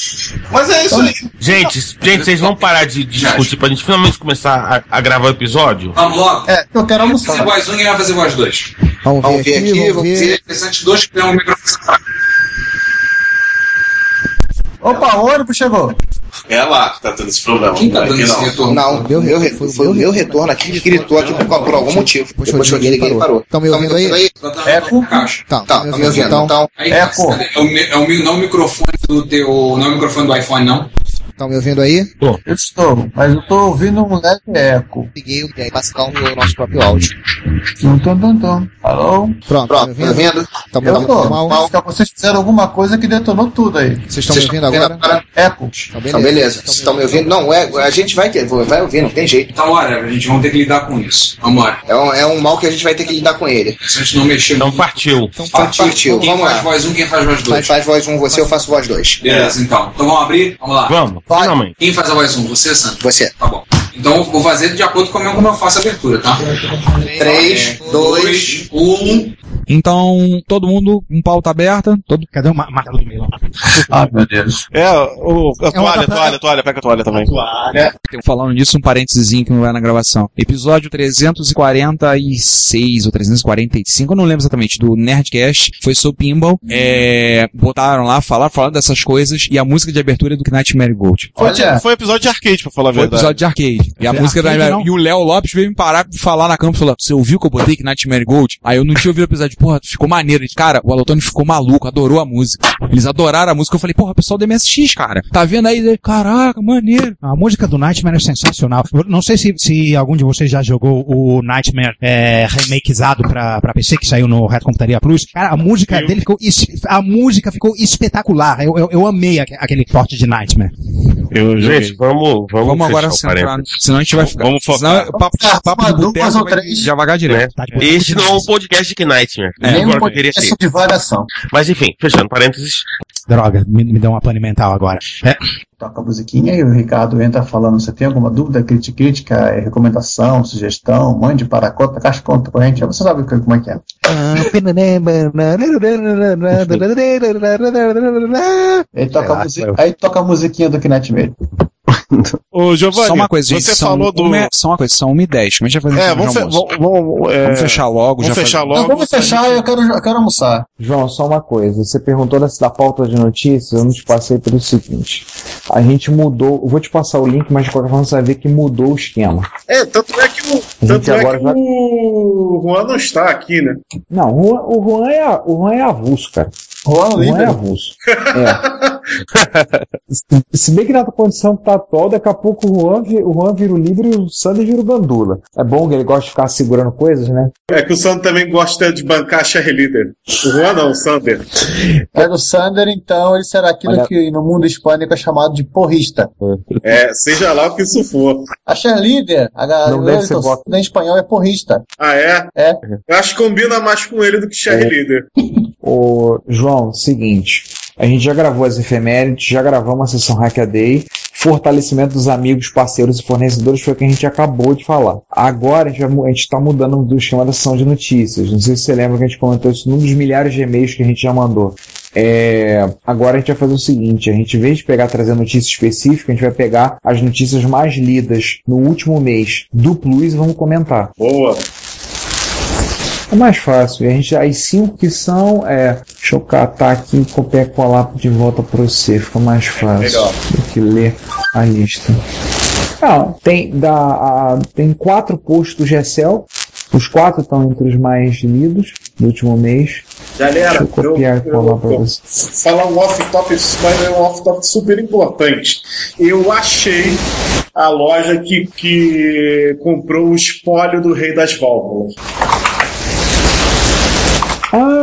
Mas é isso aí. Gente, gente, vocês vão parar de discutir pra gente finalmente começar a, a gravar o episódio? Vamos logo. É, eu quero Vamos fazer voz 1 e vai fazer voz 2. Vamos, Vamos ver aqui, vamos ver. Interessante, dois que tem um microfone. Opa, o ônibus chegou. É lá que tá tendo esse problema. Quem tá não dando esse não. retorno? Não, meu, meu, re- foi, o meu retorno aqui que gritou aqui por, por algum motivo. Depois Depois foi liguei, ele parou. Estão me ouvindo aí? Eco. Caixa. Tá, Tá, tá me ouvindo, então. Aí, Eco. É o, é não o microfone do teu. Não é o microfone do iPhone, não. Estão me ouvindo aí? Eu estou, mas eu tô ouvindo um leve eco. Liguei e aí passa calmo o nosso próprio áudio. Tum, tum, tum, tum. Alô? Pronto, Pronto, me tá ouvindo? vendo? Estão me ouvindo tô. Mas que vocês fizeram alguma coisa que detonou tudo aí. Vocês estão me ouvindo estão agora? Eco. Então, Então, beleza. Vocês estão me ouvindo? Não, é, a gente vai ter, vai ouvir, não tem jeito. Então, olha, a gente vai ter que lidar com isso. Vamos lá. É um, é um mal que a gente vai ter que lidar com ele. Se a gente não mexer Então partiu. Então, Partiu, partiu. Quem Vamos faz lá. voz 1, quem faz voz 2? Faz, faz voz 1 você, eu faço voz 2. Beleza, então. Então vamos abrir? Vamos lá. Vamos, Vai. finalmente. Quem faz a voz 1? Você, Sandro? Você. Tá bom. Então eu vou fazer de acordo com a minha- como eu faço a abertura, tá? 3, 2, 1. Então, todo mundo com pauta aberta. Todo... Cadê o ma- martelo do meio? Ai, meu Deus. É, o, a toalha, toalha, toalha, pega a toalha também. Falando nisso, um parênteses que não vai na gravação. Episódio 346 ou 345, eu não lembro exatamente, do Nerdcast, foi sobre Pinball. É, botaram lá, falaram, falaram dessas coisas, e a música de abertura é do Nightmare Gold. Foi, Olha. foi episódio de arcade, pra falar a Foi verdade. episódio de arcade. E a É, música da arcade não. E o Léo Lopes veio me parar pra falar na cama e falou: Você ouviu que eu botei Nightmare Gold? Aí eu não tinha ouvido o episódio, porra, ficou maneiro. Cara, o Alotone ficou maluco, adorou a música. Eles adoraram a música. Eu falei, porra, pessoal do MSX, cara. Tá vendo aí? Ele, Caraca, maneiro. A música do Nightmare é sensacional. Eu Não sei se, se algum de vocês já jogou o Nightmare é, remakezado pra, pra PC, que saiu no Red Computaria Plus. Cara, a música dele ficou, a música ficou espetacular. Eu, eu, eu amei aque- aquele porte de Nightmare. Eu Gente, vamos, vamos, Vamos agora centrar. Senão a gente vai ficar. Vamos focar. Senão, papo, Vamos papo de boteco ou vai três. já vagar direto. Tá de Este não é um podcast de Nightmare. É, Nem um Agora eu queria podcast de variação. Mas enfim, fechando parênteses. Droga, me, me deu uma pane mental agora. É, Toca a musiquinha e o Ricardo entra falando. Você tem alguma dúvida, crítica, crítica, eh, recomendação, sugestão? Mande para a conta, caixa conta corrente. Você sabe o que- como é que é. Aí toca, a, aí toca a musiquinha do Kinect Ô, Giovanni, Só uma coisa, gente. você são falou do... uma, é- só uma coisa, são 1 e 10. Como a gente vai fazer É, vamos, fe- vamos, vamos, é, Vamos fechar logo. Vamos já fechar faz- logo. Não, vamos fechar, eu quero, eu quero almoçar. João, só uma coisa. Você perguntou dessa da pauta de notícias, eu não te passei pelo seguinte. A gente mudou, eu vou te passar o link, mas de qualquer forma você vai ver que mudou o esquema. É, tanto é que o, tanto é agora que vai- o Juan não está aqui, né? Não, o Juan, o Juan é, o Juan é avulso, cara. Juan O Juan é líder. avulso. É. Se- Se bem que na condição que tá atual, daqui a pouco o Juan, o Juan vira o líder e o Sander vira o Gandula. É bom que ele gosta de ficar segurando coisas, né? É que o Sander também gosta de bancar cheerleader. O Juan não, o Sander. É do Sander, então ele será aquilo Olha- que no mundo hispânico é chamado de porrista. É, seja lá o que isso for. A cheerleader, a galera Não deve ser bota. em espanhol é porrista. Ah, é? É. Eu acho que combina mais com ele do que cheerleader. Ô, João, seguinte. A gente já gravou as efemérides, já gravamos a sessão Hack a Day. Fortalecimento dos amigos, parceiros e fornecedores foi o que a gente acabou de falar. Agora a gente, vai mu- a gente tá mudando do esquema da sessão de notícias. Não sei se você lembra que a gente comentou isso num dos milhares de e-mails que a gente já mandou. É, agora a gente vai fazer o seguinte: a gente, em vez de pegar trazer notícia específica, a gente vai pegar as notícias mais lidas no último mês do Plus e vamos comentar. Boa. É mais fácil. E a gente, as cinco que são, é. Deixa eu catar aqui e copiar e colar de volta para você. Fica mais fácil Legal. do que ler a lista. Não, tem, da, a- tem quatro posts do GSL. Os quatro estão entre os mais lidos do último mês. Galera, Deixa eu copiar eu, e colar para você. falar um off-top, mas é um off-top super importante. Eu achei a loja que, que comprou o espólio do Rei das Válvulas.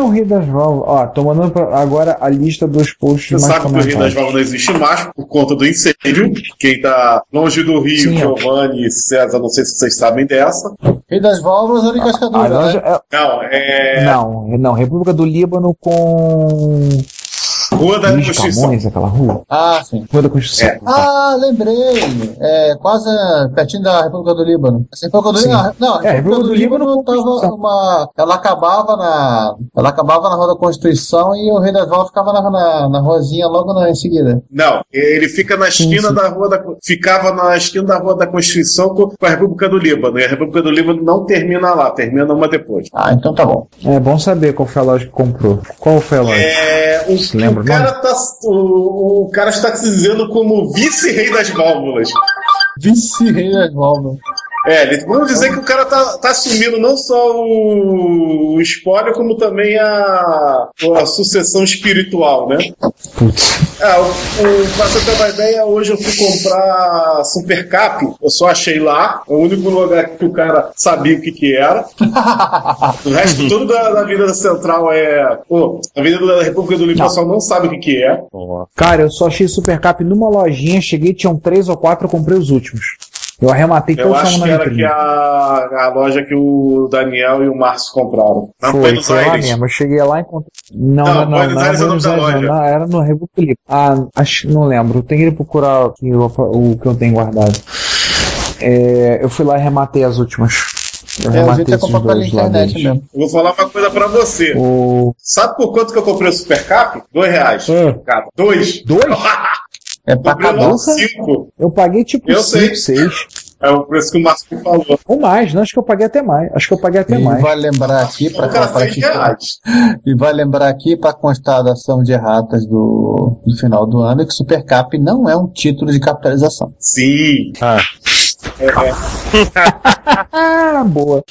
O Rei das Válvulas. Ó, tô mandando pra- agora a lista dos posts Você mais sabe que o Rio das comentados. Válvulas não existe mais por conta do incêndio. Quem tá longe do Rio, Sim. Giovanni e César, não sei se vocês sabem dessa. Rei das válvulas, a única A escadura, loja né? é- Não, é. Não, não, República do Líbano com. Rua da Luiz Constituição. Camões, aquela rua? Ah, sim. Rua da Constituição. É. Ah, lembrei. É, quase é, pertinho da República do Líbano. Essa República do Sim. Líbano. Não, a É, República do República do Líbano tava uma. Ela acabava na. Ela acabava na Rua da Constituição e o Rei das ficava na, na, na ruazinha logo na, em seguida. Não, ele fica na esquina da rua da ficava na esquina da rua da Constituição com, com a República do Líbano. E a República do Líbano não termina lá, termina uma depois. Ah, então tá bom. É bom saber qual foi a loja que comprou. Qual foi a loja? É, o, lembra cara tá, o, o cara está se dizendo como vice-rei das válvulas. Vice-rei das válvulas. É, vamos dizer que o cara tá, tá assumindo não só o, o espólio, como também a, a sucessão espiritual, né? É, o, o, pra você ter uma ideia, hoje eu fui comprar Super Cap, eu só achei lá, é o único lugar que o cara sabia o que que era. O resto todo da, da Avenida Central é. Pô, a Avenida da República do Líbano o pessoal não sabe o que que é. Cara, eu só achei Supercap numa lojinha, cheguei, tinham três ou quatro, eu comprei os últimos. Eu arrematei Eu todos acho estavam que na era vitrine. que a, a loja que o Daniel e o Márcio compraram. Na Foi, Buenos foi lá Aires. mesmo. Eu cheguei lá e encontrei. Não, Não, não, não. Buenos não, Aires é o nome Buenos da Aires, loja. não, era no República Livre. Ah, acho, não lembro. Tem que procurar aqui o, o que eu tenho guardado. É, eu fui lá e rematei as últimas. Eu É, o é esses comprar pela dois lá internet deles. mesmo. Eu vou falar uma coisa pra você. O... Sabe por quanto que eu comprei o Super Cap? Dois reais. Cara, dois. Dois? É pra cada um? cinco. Eu paguei tipo Eu 5, sei. 6. É o preço que o Márcio falou. Ou mais, não, acho que eu paguei até mais. Acho que eu paguei até E mais. vai lembrar aqui para. E vai lembrar aqui para constar da ação de erratas do, do final do ano que Supercap não é um título de capitalização. Sim. Ah. É, boa.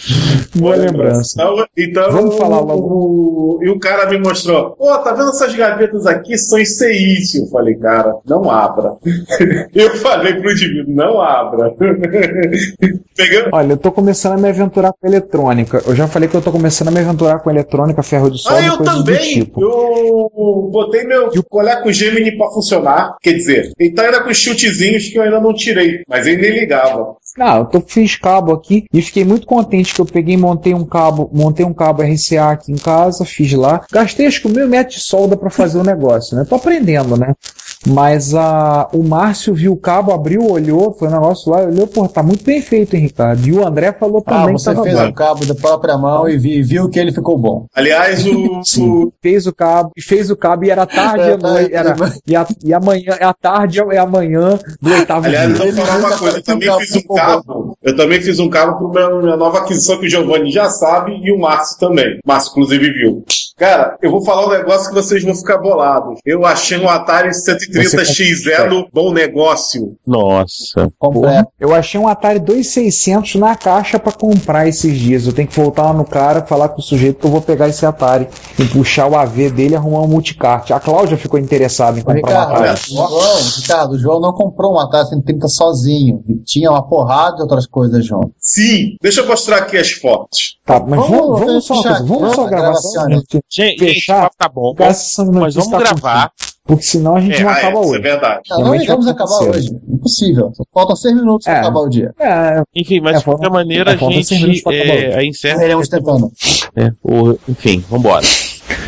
Boa lembrança. Então, então Vamos falar o, e o cara me mostrou, pô, tá vendo essas gavetas aqui? São ICIS. Eu falei, cara, não abra. Eu falei pro indivíduo, não abra. Pegando. Olha, eu tô começando a me aventurar com eletrônica. Eu já falei que eu tô começando a me aventurar com eletrônica, ferro de solda Ah, eu coisas do também. tipo. Eu botei meu colar com Gemini pra funcionar. Quer dizer, tá ainda com os chutezinhos que eu ainda não tirei, mas ele nem ligava. Não, eu tô, fiz cabo aqui e fiquei muito contente que eu peguei montei um cabo, montei um cabo RCA aqui em casa, fiz lá. Gastei acho que o meio metro de solda pra fazer o negócio, né? Tô aprendendo, né? Mas a, o Márcio viu o cabo, abriu, olhou, foi um negócio lá, olhou, pô, tá muito bem feito, hein, Ricardo? E o André falou Ah, também que você tava fez bom. o cabo da própria mão e vi- viu que ele ficou bom. Aliás, o. Sim, fez o cabo, e fez o cabo e era tarde noite, era, e, a, e amanhã, é a tarde é amanhã do oitavo Aliás, dia. eu vou falar uma coisa, eu também fiz um cabo. Eu também fiz um cabo pro meu, minha nova aquisição que o Giovanni já sabe e o Márcio também. O Márcio, inclusive, viu. Cara, eu vou falar um negócio que vocês vão ficar bolados. Eu achei um Atari 130XE bom negócio. Nossa. Porra, eu achei um Atari 2600 na caixa pra comprar esses dias. Eu tenho que voltar lá no cara, falar com o sujeito que eu vou pegar esse Atari e puxar o AV dele e arrumar um multicart. A Cláudia ficou interessada em comprar um Ricardo, Atari. o João, Ricardo, o João não comprou um Atari 130 sozinho. E tinha uma porrada de outras coisas, João. Sim, deixa eu mostrar aqui as fotos. Tá, mas vamos, Vamos vamos só, vamos só a gravar gravação, né? Gente, fechar, gente, tá bom. Mas vamos gravar. curtinha. Porque senão a gente É, não ah, acaba é, isso hoje. é verdade. Não, não iremos vai acabar hoje. Impossível. Faltam seis minutos para É. acabar o dia. É, Enfim, mas É, de qualquer maneira é, a gente é, encerra. Tentando. É, o- enfim, vambora.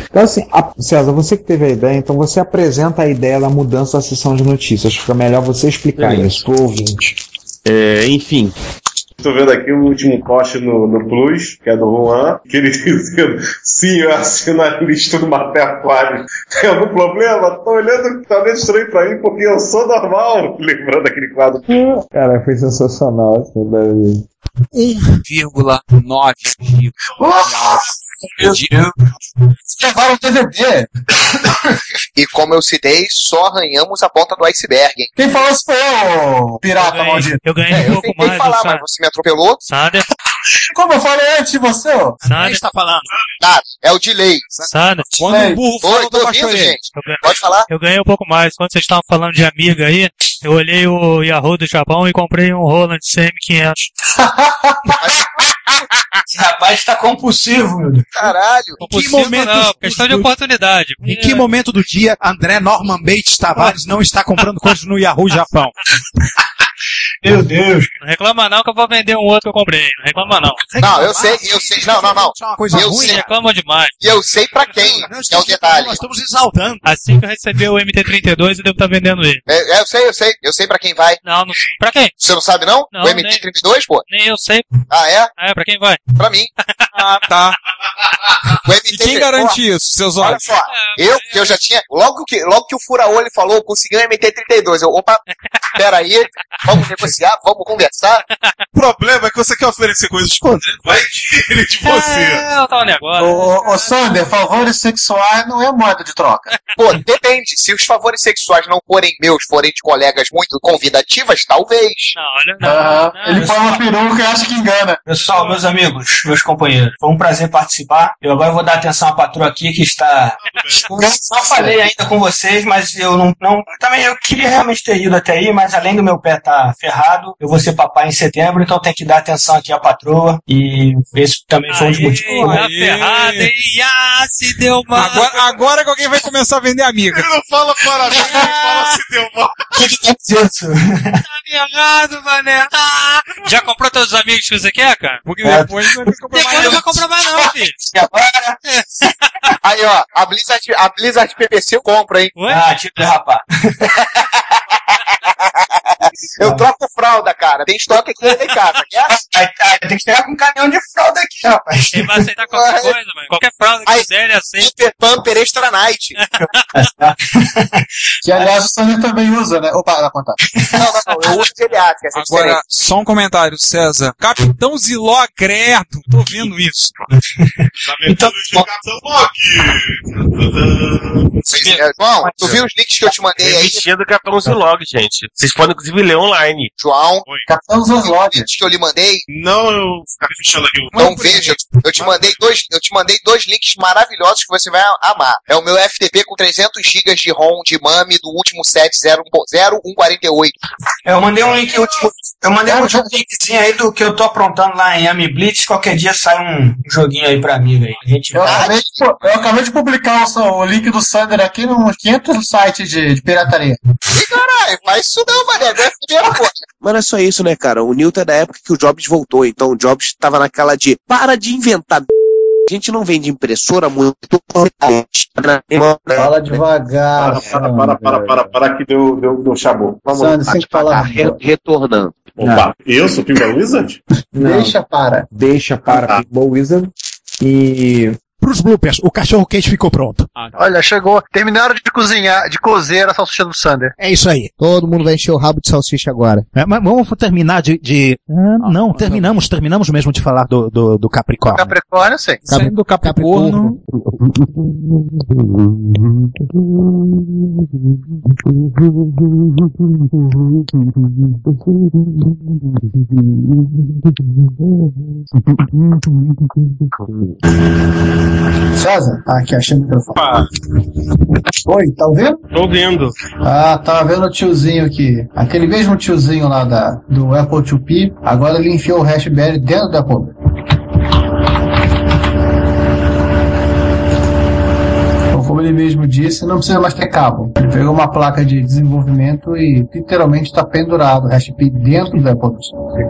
Então, assim, a- César, você que teve a ideia, então você apresenta a ideia da mudança da sessão de notícias. Fica melhor você explicar Beleza. isso pro ouvinte. É, enfim, Tô vendo aqui o último post no, no Plus, que é do Juan, que ele dizendo, sim, eu assino a lista do Maté Aquário. Tem algum problema? Tô olhando que tá meio estranho pra mim, porque eu sou normal. Lembrando aquele quadro. Cara, foi sensacional. Assim, daí. 1,9 Levaram o DVD. E como eu citei, só arranhamos a ponta do iceberg, hein? Quem falou isso foi o pirata ganhei- maldito. eu ganhei É, um eu pouco tentei mais falar, do Sa- mas você me atropelou. Sander. Como eu falei antes de você, ó. Sander. está falando? Nada, é o delay. Sander. Quando o burro Oi, fala, tô eu ouvindo, gente. Eu ganhei, Pode falar? eu ganhei um pouco mais. Quando vocês estavam falando de amiga aí, eu olhei o Yahoo do Japão e comprei um Roland CM500. Esse rapaz tá compulsivo, meu Deus. Caralho. Em que momento não, dos- questão de oportunidade. Em que momento do dia André Norman Bates Tavares não está comprando coisas no Yahoo Japão? Meu Deus. Não reclama não que eu vou vender um outro que eu comprei. Não reclama não. Não, eu sei, eu sei. Não, não, não. Coisa eu ruim, sei. reclamam demais. E eu sei pra quem. É o detalhe. Nós estamos exaltando. Assim que eu receber o MT-32, eu devo estar vendendo ele. É, é, eu sei, eu sei. Eu sei pra quem vai. Não, não sei. Pra quem? Você não sabe, não? Não, o MT-32, pô? Nem eu sei. Ah, é? Ah, é? Pra quem vai? Pra mim. Ah, tá. O MT, E quem garante isso, seus Olha olhos? só, eu que eu já tinha. Logo que, logo que o Furaolho falou, eu consegui um MT-32. Eu, opa, peraí, vamos negociar, vamos conversar. O problema é que você quer oferecer coisas escondidas. Vai querer de você. É, eu tava negócio. Ô, ô, Sander, favores sexuais não é moeda de troca. Pô, depende. Se os favores sexuais não forem meus, forem de colegas muito convidativas, talvez. Não, olha, não. Não, Ele põe uma peruca e acha que engana. Pessoal, meus amigos, meus companheiros, foi um prazer participar. Eu agora vou dar atenção à patroa aqui que está. Não falei ainda com vocês, mas eu não, não. Também eu queria realmente ter ido até aí, mas além do meu pé estar ferrado, eu vou ser papai em setembro, então tem que dar atenção aqui à patroa. E esse também foi um dos motivos. Tá ferrado, hein? Ah, se deu mal. Agora, agora que alguém vai começar a vender amiga. Ele não fala parabéns, ele fala se deu mal. Tá ferrado, mané. Ah, já comprou todos os amigos que você quer, cara? Porque É. depois não vai comprar mais. Vai comprar mais não, filho. Aí, ó, a Blizzard, a Blizzard PPC eu compro, hein? Ué? Ah, tipo, rapaz. Eu troco fralda, cara. Tem estoque aqui em casa, tem que chegar com um caminhão de fralda aqui, rapaz. Ele vai aceitar qualquer coisa, mano. Qualquer fralda que quiser, ele aceita. Super Pumper Extra Night. Que aliás o Sander também usa, né? Opa, dá contar. Não, não, não. Eu uso geriátrica, essa é Agora, diferente. só um comentário, César. Capitão Ziló, credo. Tô vendo isso. Tá vendendo indicação aqui. É, João, tu viu os links que eu te mandei aí? Revistinha do Capitão Zilog, gente. Vocês podem inclusive ler online. João, Capitão Zoslog. links que eu lhe mandei. Não, eu ficar fechando aqui. Então veja, eu te mandei dois, eu te mandei dois links maravilhosos que você vai amar. É o meu FTP com 300 GB de ROM de MAME do último set 0148. Eu mandei um link último. Eu mandei um linkzinho aí do que eu tô aprontando lá em Ami Blitz. Qualquer dia sai um joguinho aí pra amiga aí. A gente Eu vai. acabei, de, eu acabei de publicar o, o link do Sander aqui nos 500 sites de, de pirataria. E caralho, faz isso não, mané. É. Mas não é só isso, né, cara? O Newton é da época que o Jobs voltou, então o Jobs tava naquela de para de inventar. A gente não vende impressora muito Fala devagar. Para, para, para, para, para, que deu, deu, deu chabou. Vamos lá. Sander, você tem que falar. re- retornando. Opa, eu sou Pinball Wizard? Deixa para. Deixa para Ah. Pinball Wizard. E Pros bloopers, o cachorro quente ficou pronto. Olha, chegou. Terminaram de cozinhar, de cozer a salsicha do Sander. É isso aí. Todo mundo vai encher o rabo de salsicha agora. É, mas vamos terminar de. de- Ah, não, terminamos, terminamos mesmo de falar do, do, do Capricórnio. Capricórnio, eu sei. Saindo do Capricorno. César? Ah, aqui, achei o microfone. Oi, tá ouvindo? Tô vendo. Ah, tava vendo o tiozinho aqui. Aquele mesmo tiozinho lá da, do Apple 2P, agora ele enfiou o Raspberry dentro do Apple. Como ele mesmo disse, não precisa mais ter cabo. Ele pegou uma placa de desenvolvimento e literalmente está pendurado o Raspberry dentro do Apple.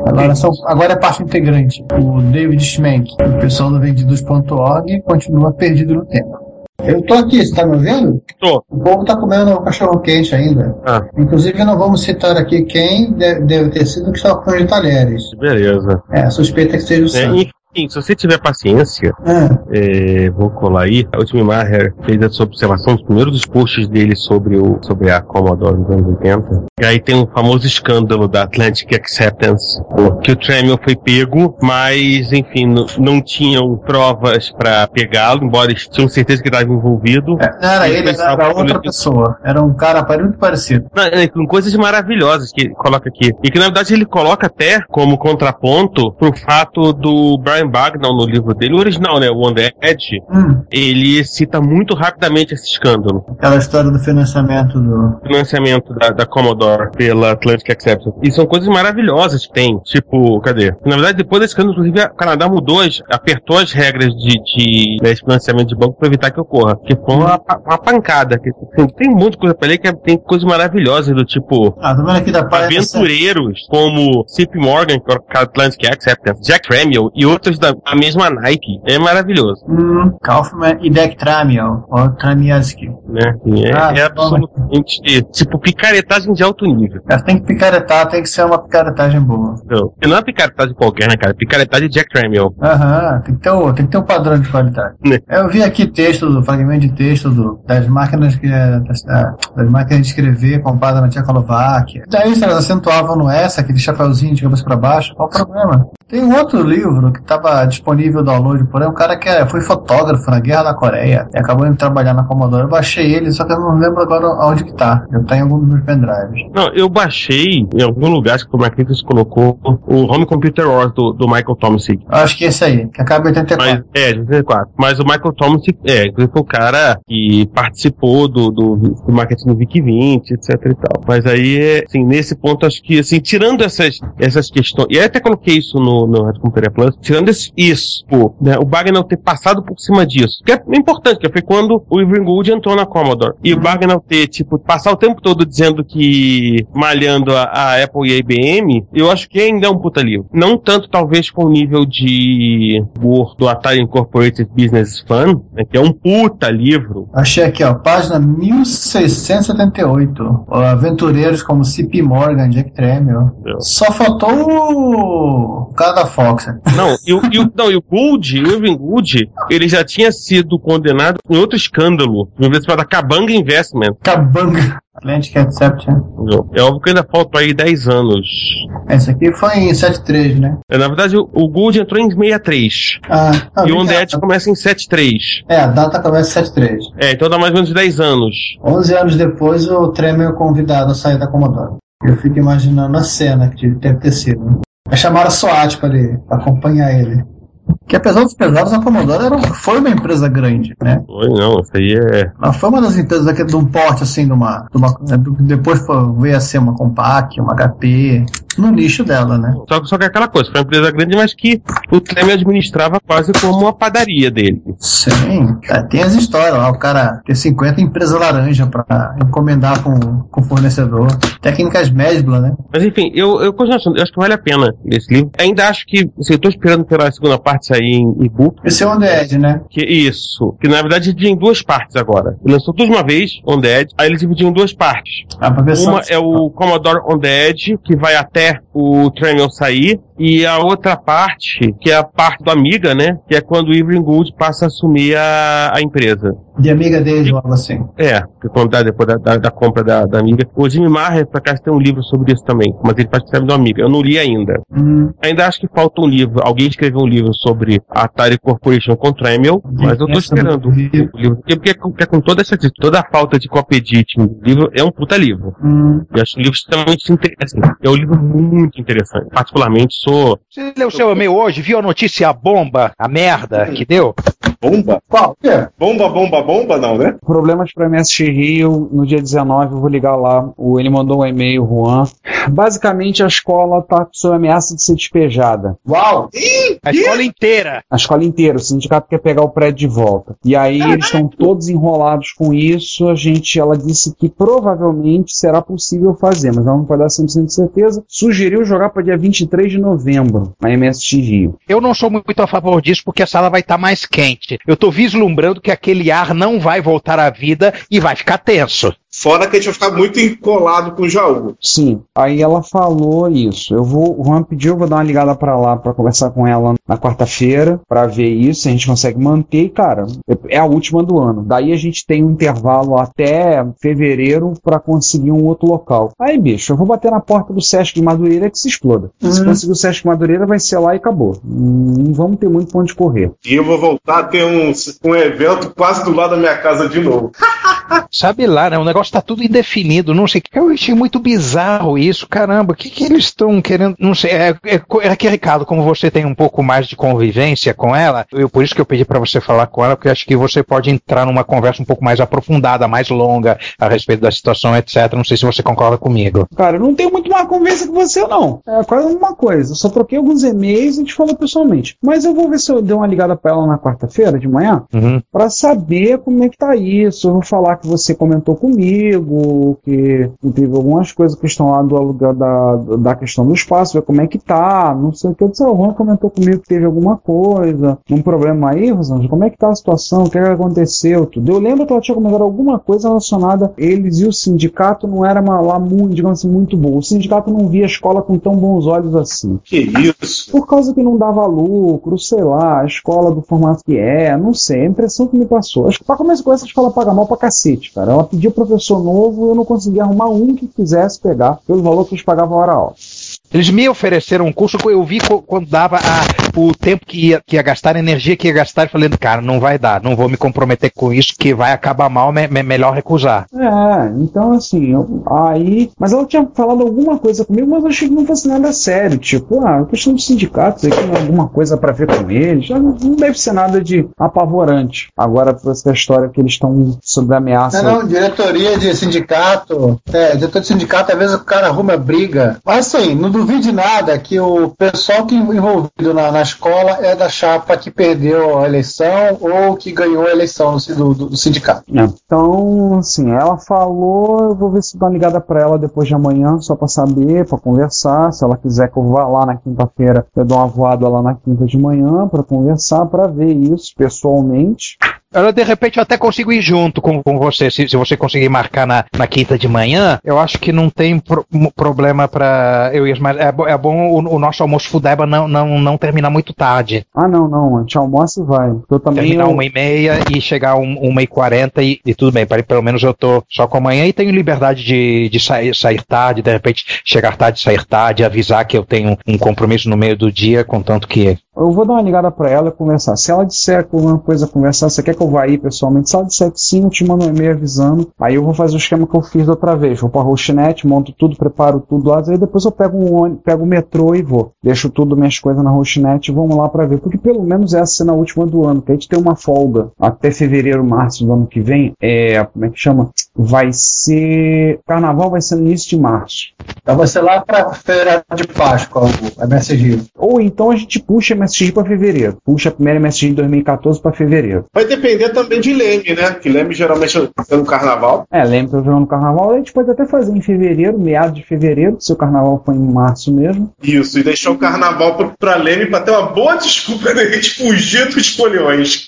Agora, são, agora é parte integrante. O David Schmenck, o pessoal do vendidos.org, continua perdido no tempo. Eu tô aqui, você tá me ouvindo? Tô. O povo tá comendo o cachorro quente ainda. Ah. Inclusive, não vamos citar aqui quem deve, deve ter sido que estava com os talheres. Beleza. É, a suspeita é que seja o É, Sam. Enfim, se você tiver paciência, Ah, é, vou colar aí. A última Maher fez essa observação dos primeiros dos posts dele sobre, o, sobre a Commodore nos anos 80. E aí tem o famoso escândalo da Atlantic Acceptance, que o Tremel foi pego, mas, enfim, não, não tinham provas pra pegá-lo, embora tinham certeza que estava envolvido. não era ele, pessoal era outra pessoa. Era um cara muito parecido. É, com coisas maravilhosas que ele coloca aqui. E que na verdade ele coloca até como contraponto pro fato do Brian Brian Bagnall, no livro dele, o original, né, o On The Edge, Hum. ele cita muito rapidamente esse escândalo. Aquela história do financiamento do. Financiamento da, da Commodore pela Atlantic Exception. E são coisas maravilhosas que tem. Tipo, cadê? Na verdade, depois desse escândalo, inclusive, o Canadá mudou, apertou as regras de, de né, financiamento de banco para evitar que ocorra. Que foi uma, uma pancada. Que, assim, tem um monte de coisa pra ler que é- tem coisas maravilhosas do tipo. Ah, tô vendo aqui da. Aventureiros como C.P. Morgan, que é o Atlantic Acceptance, Jack Tramiel e outros da a mesma Nike. É maravilhoso. Hum, Kaufman e Deck Tramiel, ou Tramielski. Né? É, Ah, é absolutamente tipo picaretagem de alto nível. Tem que picaretar, tem que ser uma picaretagem boa. Não, não é picaretagem qualquer, né, cara? Picaretagem de Jack Tramiel. Aham, tem que ter, o, tem que ter um padrão de qualidade. Né? Eu vi aqui texto, do fragmento de texto do, das máquinas que das, da- das máquinas de escrever compradas na Tchecoslováquia. Daí elas acentuavam no S, aquele chapeuzinho de cabeça pra baixo. Qual o problema? Tem um outro livro que estava disponível download por aí, um cara que é- foi fotógrafo na Guerra da Coreia e acabou indo trabalhar na Commodore. Eu baixei ele, só que eu não lembro agora onde que tá. Eu tenho algum dos meus pendrives. Não, eu baixei em algum lugar, acho que o Marquinhos colocou o Home Computer Wars do, do Michael Thompson. Acho que esse aí, que acaba em 84. Mas, é, de 84. Mas o Michael Thompson, é, inclusive foi o cara que participou do, do, do marketing do Vic 20, etc e tal. Mas aí, é, assim, nesse ponto, acho que, assim, tirando essas, essas questões, e até coloquei isso no, no Red Computer Plus, tirando esse, isso, né, o Bagnall ter passado por cima disso, que é importante, que foi quando o Irving Gould entrou na Commodore. E o Bagnall ter, tipo, passar o tempo todo dizendo que, malhando a, a Apple e a IBM, eu acho que ainda é um puta livro. Não tanto, talvez, com o nível de Word do Atari Incorporated Business Fun, né, que é um puta livro. Achei aqui, ó, página 1678. Ó, Aventureiros como C.P. Morgan, Jack Tramiel. Só faltou o cara da Fox. Não, e o, e o, não, e o Gould, o Irving Gould, ele já tinha sido condenado em outro escândalo, uma vez chamada Cabanga Investment. Cabanga. Atlantic Exception. É óbvio que ainda faltam aí 10 anos. Esse aqui foi em 73, né? É, Na verdade, o, o Gould entrou em 63. Ah, ah, e o que- Edge começa em 73. É, a data começa em 73. É, então dá mais ou menos 10 anos. 11 anos depois, o Tremel é convidado a sair da Commodore. Eu fico imaginando a cena que deve ter sido. Aí chamaram a SWAT pra, ele, acompanhar ele. Que apesar dos pesados, a Commodore era, foi uma empresa grande, né? Foi, não, isso aí é. Ela foi uma das empresas aqui de um porte, assim, de uma. De uma do- depois foi, veio a ser uma Compaq, uma HP, no nicho dela, né? Só, só que é aquela coisa, foi uma empresa grande, mas que o Tremel administrava quase como uma padaria dele. Sim, é, tem as histórias lá, o cara tem 50 empresas laranja pra encomendar com, com o fornecedor. Técnicas Mesbla, né? Mas enfim, eu, eu continuo achando, eu acho que vale a pena esse livro. Ainda acho que, assim, eu tô esperando pela segunda parte sair em e-book. Esse é o Edge, né? Que isso. Que na verdade dividiu em duas partes agora. Ele lançou tudo de uma vez, Edge, aí ele dividiu em duas partes. Ah, Uma é o Commodore Edge, que vai até o Tremel sair, e a outra parte, que é a parte do Amiga, né? Que é quando o Irving Gould passa a assumir a, a empresa. De amiga dele, algo assim. É, que quando dá depois da, da, da compra da, da Amiga. O Jimmy Maher, por acaso, tem um livro sobre isso também, mas ele parte do Amiga. Eu não li ainda. Hum. Ainda acho que falta um livro. Alguém escreveu um livro sobre a Atari Corporation com Tremel, mas eu tô esperando o livro. Porque, porque, com toda essa toda a falta de copy editing do livro, é um puta livro. Hum. Eu acho o livro extremamente interessante. É um livro muito interessante. Particularmente, Você leu o seu e-mail hoje? Viu a notícia a bomba, a merda que deu? Bomba? Qual? Bomba, bomba, bomba, não, né? Problemas para MSX Rio, no dia 19, eu vou ligar lá. O, ele mandou um e-mail, Juan. Basicamente, a escola tá sob ameaça de ser despejada. Uau! A escola inteira. A escola inteira, o sindicato quer pegar o prédio de volta. E aí eles estão todos enrolados com isso. A gente, ela disse que provavelmente será possível fazer, mas ela não pode dar 100% de certeza. Sugeriu jogar para dia 23 de novembro, na MSX Rio. Eu não sou muito a favor disso porque a sala vai estar mais quente. Eu tô vislumbrando que aquele ar não vai voltar à vida e vai ficar tenso. Fora que a gente vai ficar muito encolado com o Jaú. Sim, aí ela falou isso. Eu vou, o Juan pediu, eu vou dar uma ligada pra lá pra conversar com ela na quarta-feira pra ver isso, se a gente consegue manter, e, cara. É a última do ano. Daí a gente tem um intervalo até fevereiro pra conseguir um outro local. Aí, bicho, eu vou bater na porta do Sesc de Madureira que se exploda. Se Uhum. conseguir o Sesc de Madureira, vai ser lá e acabou. Não vamos ter muito pra onde correr. E eu vou voltar a ter um, um evento quase do lado da minha casa de novo. Sabe lá, né? Um negócio negócio tá tudo indefinido, não sei. Eu achei muito bizarro isso, caramba. O que, que eles estão querendo? Não sei. É, é, é que, Ricardo, como você tem um pouco mais de convivência com ela, eu, por isso que eu pedi para você falar com ela, porque acho que você pode entrar numa conversa um pouco mais aprofundada, mais longa, a respeito da situação, etc. Não sei se você concorda comigo. Cara, eu não tenho muito mais conversa com você, não. É quase a mesma coisa. Eu só troquei alguns e-mails e a gente falou pessoalmente. Mas eu vou ver se eu dou uma ligada pra ela na quarta-feira de manhã, Uhum. pra saber como é que tá isso. Eu vou falar que você comentou comigo, que teve algumas coisas que estão lá do aluguel da, da questão do espaço, ver como é que tá. Não sei o que. Eu disse, ah, o Juan comentou comigo que teve alguma coisa, um problema aí, Rosângela. Como é que tá a situação? O que, é que aconteceu? Tudo. Eu lembro que ela tinha comentado alguma coisa relacionada a eles e o sindicato não era uma, lá muito, digamos assim, muito bom. O sindicato não via a escola com tão bons olhos assim. Que isso? Por causa que não dava lucro, sei lá, a escola do formato que é, não sei, a impressão que me passou. Acho que pra começar com essa escola paga mal pra cacete, cara. Ela pediu professor novo e eu não consegui arrumar um que quisesse pegar pelo valor que eles pagavam a hora alta. Eles me ofereceram um curso, eu vi quando dava a- o tempo que ia, que ia gastar, a energia que ia gastar, e falei, cara, não vai dar, não vou me comprometer com isso, que vai acabar mal, é me- melhor recusar. É, então assim, eu- aí. Mas ela tinha falado alguma coisa comigo, mas eu achei que não fosse nada sério. Tipo, ah, questão de sindicatos aqui, né, alguma coisa pra ver com eles. Já Não não deve ser nada de apavorante. Agora, por essa história que eles estão sob ameaça. Não, não, diretoria de sindicato. É, diretor de sindicato, às vezes o cara arruma briga. Mas assim, não duvide nada que o pessoal que envolvido na, na escola é da chapa que perdeu a eleição ou que ganhou a eleição do, do- do sindicato. É. Então, assim, ela falou, eu vou ver se dá uma ligada pra ela depois de amanhã, só pra saber, pra conversar. Se ela quiser que eu vá lá na quinta-feira, eu dou uma voada lá na quinta de manhã pra conversar, pra ver isso pessoalmente. Ela, de repente, eu até consigo ir junto com, com você. Se, se você conseguir marcar na, na quinta de manhã, eu acho que não tem pro- problema pra eu ir. Mas é, é bom o, o nosso almoço Fudeba não, não, não terminar muito tarde. Ah, não, não, a gente almoça e vai. Eu também. Terminar eu- uma e meia e chegar um, uma e quarenta e, e tudo bem. Para pelo menos eu tô só com amanhã e tenho liberdade de, de sair, sair tarde, de repente chegar tarde, sair tarde, avisar que eu tenho um compromisso no meio do dia, contanto que Eu vou dar uma ligada pra ela e conversar. Se ela disser alguma coisa a conversar, você quer que eu vá aí pessoalmente? Se ela disser que sim, eu te mando um e-mail avisando. Aí eu vou fazer o esquema que eu fiz da outra vez. Vou pra Rochinet, monto tudo, preparo tudo lá. Aí depois eu pego um pego o metrô e vou. Deixo tudo, minhas coisas na Rochinet e vamos lá pra ver. Porque pelo menos essa será a última do ano, que a gente tem uma folga até fevereiro, março do ano que vem. É, como é que chama? Vai ser. Carnaval vai ser no início de março. Então vai ser lá pra feira de Páscoa, o MSG. Ou então a gente puxa MSG pra fevereiro. Puxa a primeira MSG de 2014 pra fevereiro. Vai depender também de Leme, né? Que Leme geralmente é no carnaval. É, que eu jogando carnaval, a gente pode até fazer em fevereiro, meados de fevereiro, se o carnaval for em março mesmo. Isso, e deixar o carnaval pro, pra Leme pra ter uma boa desculpa da gente fugir dos foliões.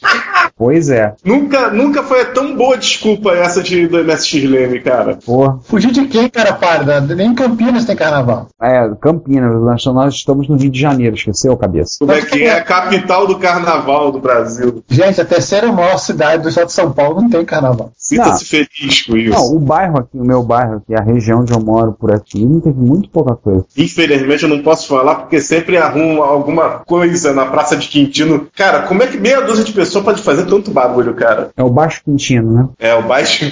Pois é. nunca, nunca foi tão boa desculpa essa de, do MSX Leme, cara. Porra. Fugir de quem, cara, pálida? Nem em Campinas tem carnaval. É, Campinas, nós, nós estamos no Rio de Janeiro, esqueceu, cabeça? Como é que é a capital do carnaval do Brasil? Gente, a terceira maior cidade do estado de São Paulo não tem carnaval. Sinta-se feliz com isso. Não, o bairro aqui, o meu bairro aqui, a região onde eu moro por aqui, não teve muito pouca coisa. Infelizmente eu não posso falar porque sempre arrumo alguma coisa na Praça de Quintino. Cara, como é que meia dúzia de pessoas pode fazer tanto barulho, cara? É o Baixo Quintino, né? É, o baixo,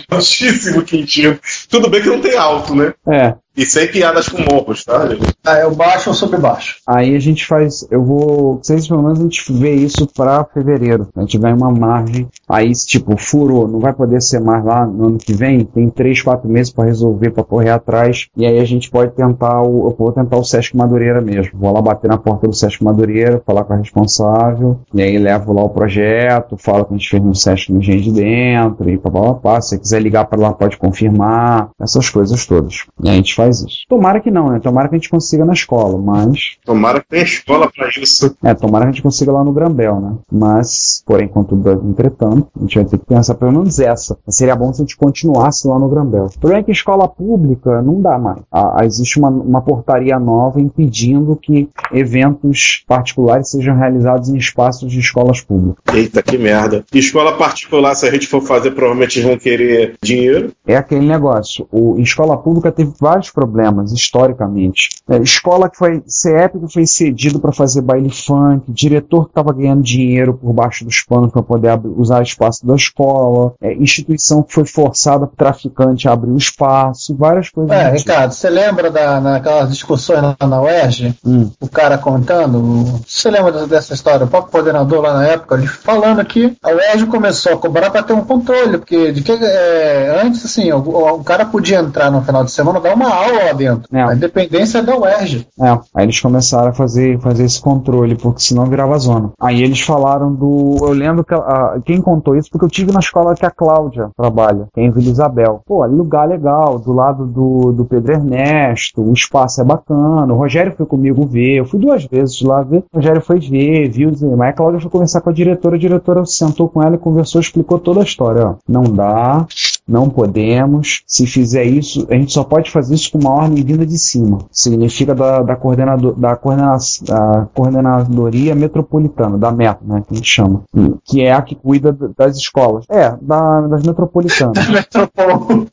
Tudo bem que não tem alto, né? É. E sem piadas com morros, tá? gente? Ah, é o baixo ou sobre baixo? Aí a gente faz, eu vou, vocês pelo menos a gente vê isso pra fevereiro. A gente vai uma margem, aí tipo, furou, não vai poder ser mais lá no ano que vem, tem três, quatro meses pra resolver, pra correr atrás, e aí a gente pode tentar o, eu vou tentar o Sesc Madureira mesmo. Vou lá bater na porta do Sesc Madureira, falar com a responsável, e aí levo lá o projeto, falo que a gente fez no Sesc no Engenho de Dentro, e papapá, se você quiser ligar pra lá pode confirmar, essas coisas todas. E aí a gente faz Tomara que não, né? Tomara que a gente consiga na escola, mas Tomara que tenha escola pra isso. é, tomara que a gente consiga lá no Grambel, né? Mas, porém, contudo, entretanto, a gente vai ter que pensar pelo menos essa. Seria bom se a gente continuasse lá no Grambel. O problema é que escola pública não dá mais. Ah, existe uma, uma portaria nova impedindo que eventos particulares sejam realizados em espaços de escolas públicas. Eita, que merda. Escola particular, se a gente for fazer, provavelmente eles vão querer dinheiro. É aquele negócio. O, escola pública teve vários problemas, historicamente. É, escola que foi, CEP que foi cedido para fazer baile funk, diretor que estava ganhando dinheiro por baixo dos panos para poder usar espaço da escola, é, instituição que foi forçada por traficante a abrir o espaço, várias coisas. É, tipo. Ricardo, você lembra da, naquelas discussões na, na UERJ? Hum. O cara contando? Você lembra dessa- dessa história? O próprio coordenador lá na época, ele falando que a UERJ começou a cobrar para ter um controle, porque de que, é, antes, assim, o, o cara podia entrar no final de semana dar uma lá dentro. A independência é da UERJ. É, aí eles começaram a fazer, fazer esse controle, porque senão virava zona. Aí eles falaram do. Eu lembro que a- quem contou isso, porque eu tive na escola que a Cláudia trabalha, que é em Vila Isabel. Pô, lugar legal, do lado do, do Pedro Ernesto, o espaço é bacana. O Rogério foi comigo ver, eu fui duas vezes lá ver. O Rogério foi ver, viu, mas a Cláudia foi conversar com a diretora, a diretora sentou com ela e conversou, explicou toda a história. Ó. Não dá, não podemos. Se fizer isso, a gente só pode fazer isso com uma ordem vinda de cima. Significa da, da, coordenador, da, coordena, da coordenadoria metropolitana, da MET, né, que a gente chama. Que é a que cuida das escolas. É, da, das metropolitanas.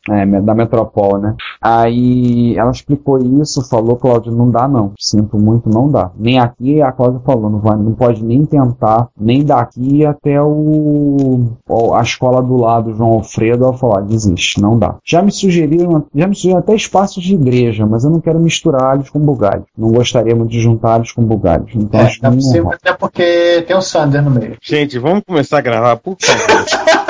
É, me- da Metropol, né? Aí ela explicou isso, falou, Cláudio, não dá não. Sinto muito, não dá. Nem aqui a Cláudia falou, não, vai, não pode nem tentar, nem daqui até o, a escola do lado, João Alfredo, ela falou, desiste, não dá. Já me sugeriram, já me sugeriram até espaços de igreja, mas eu não quero misturar alhos com bugalhos. Não gostaria muito de juntar alhos com bugalhos. Então acho que É não possível, até porque tem o Sander no meio. Gente, vamos começar a gravar, por favor.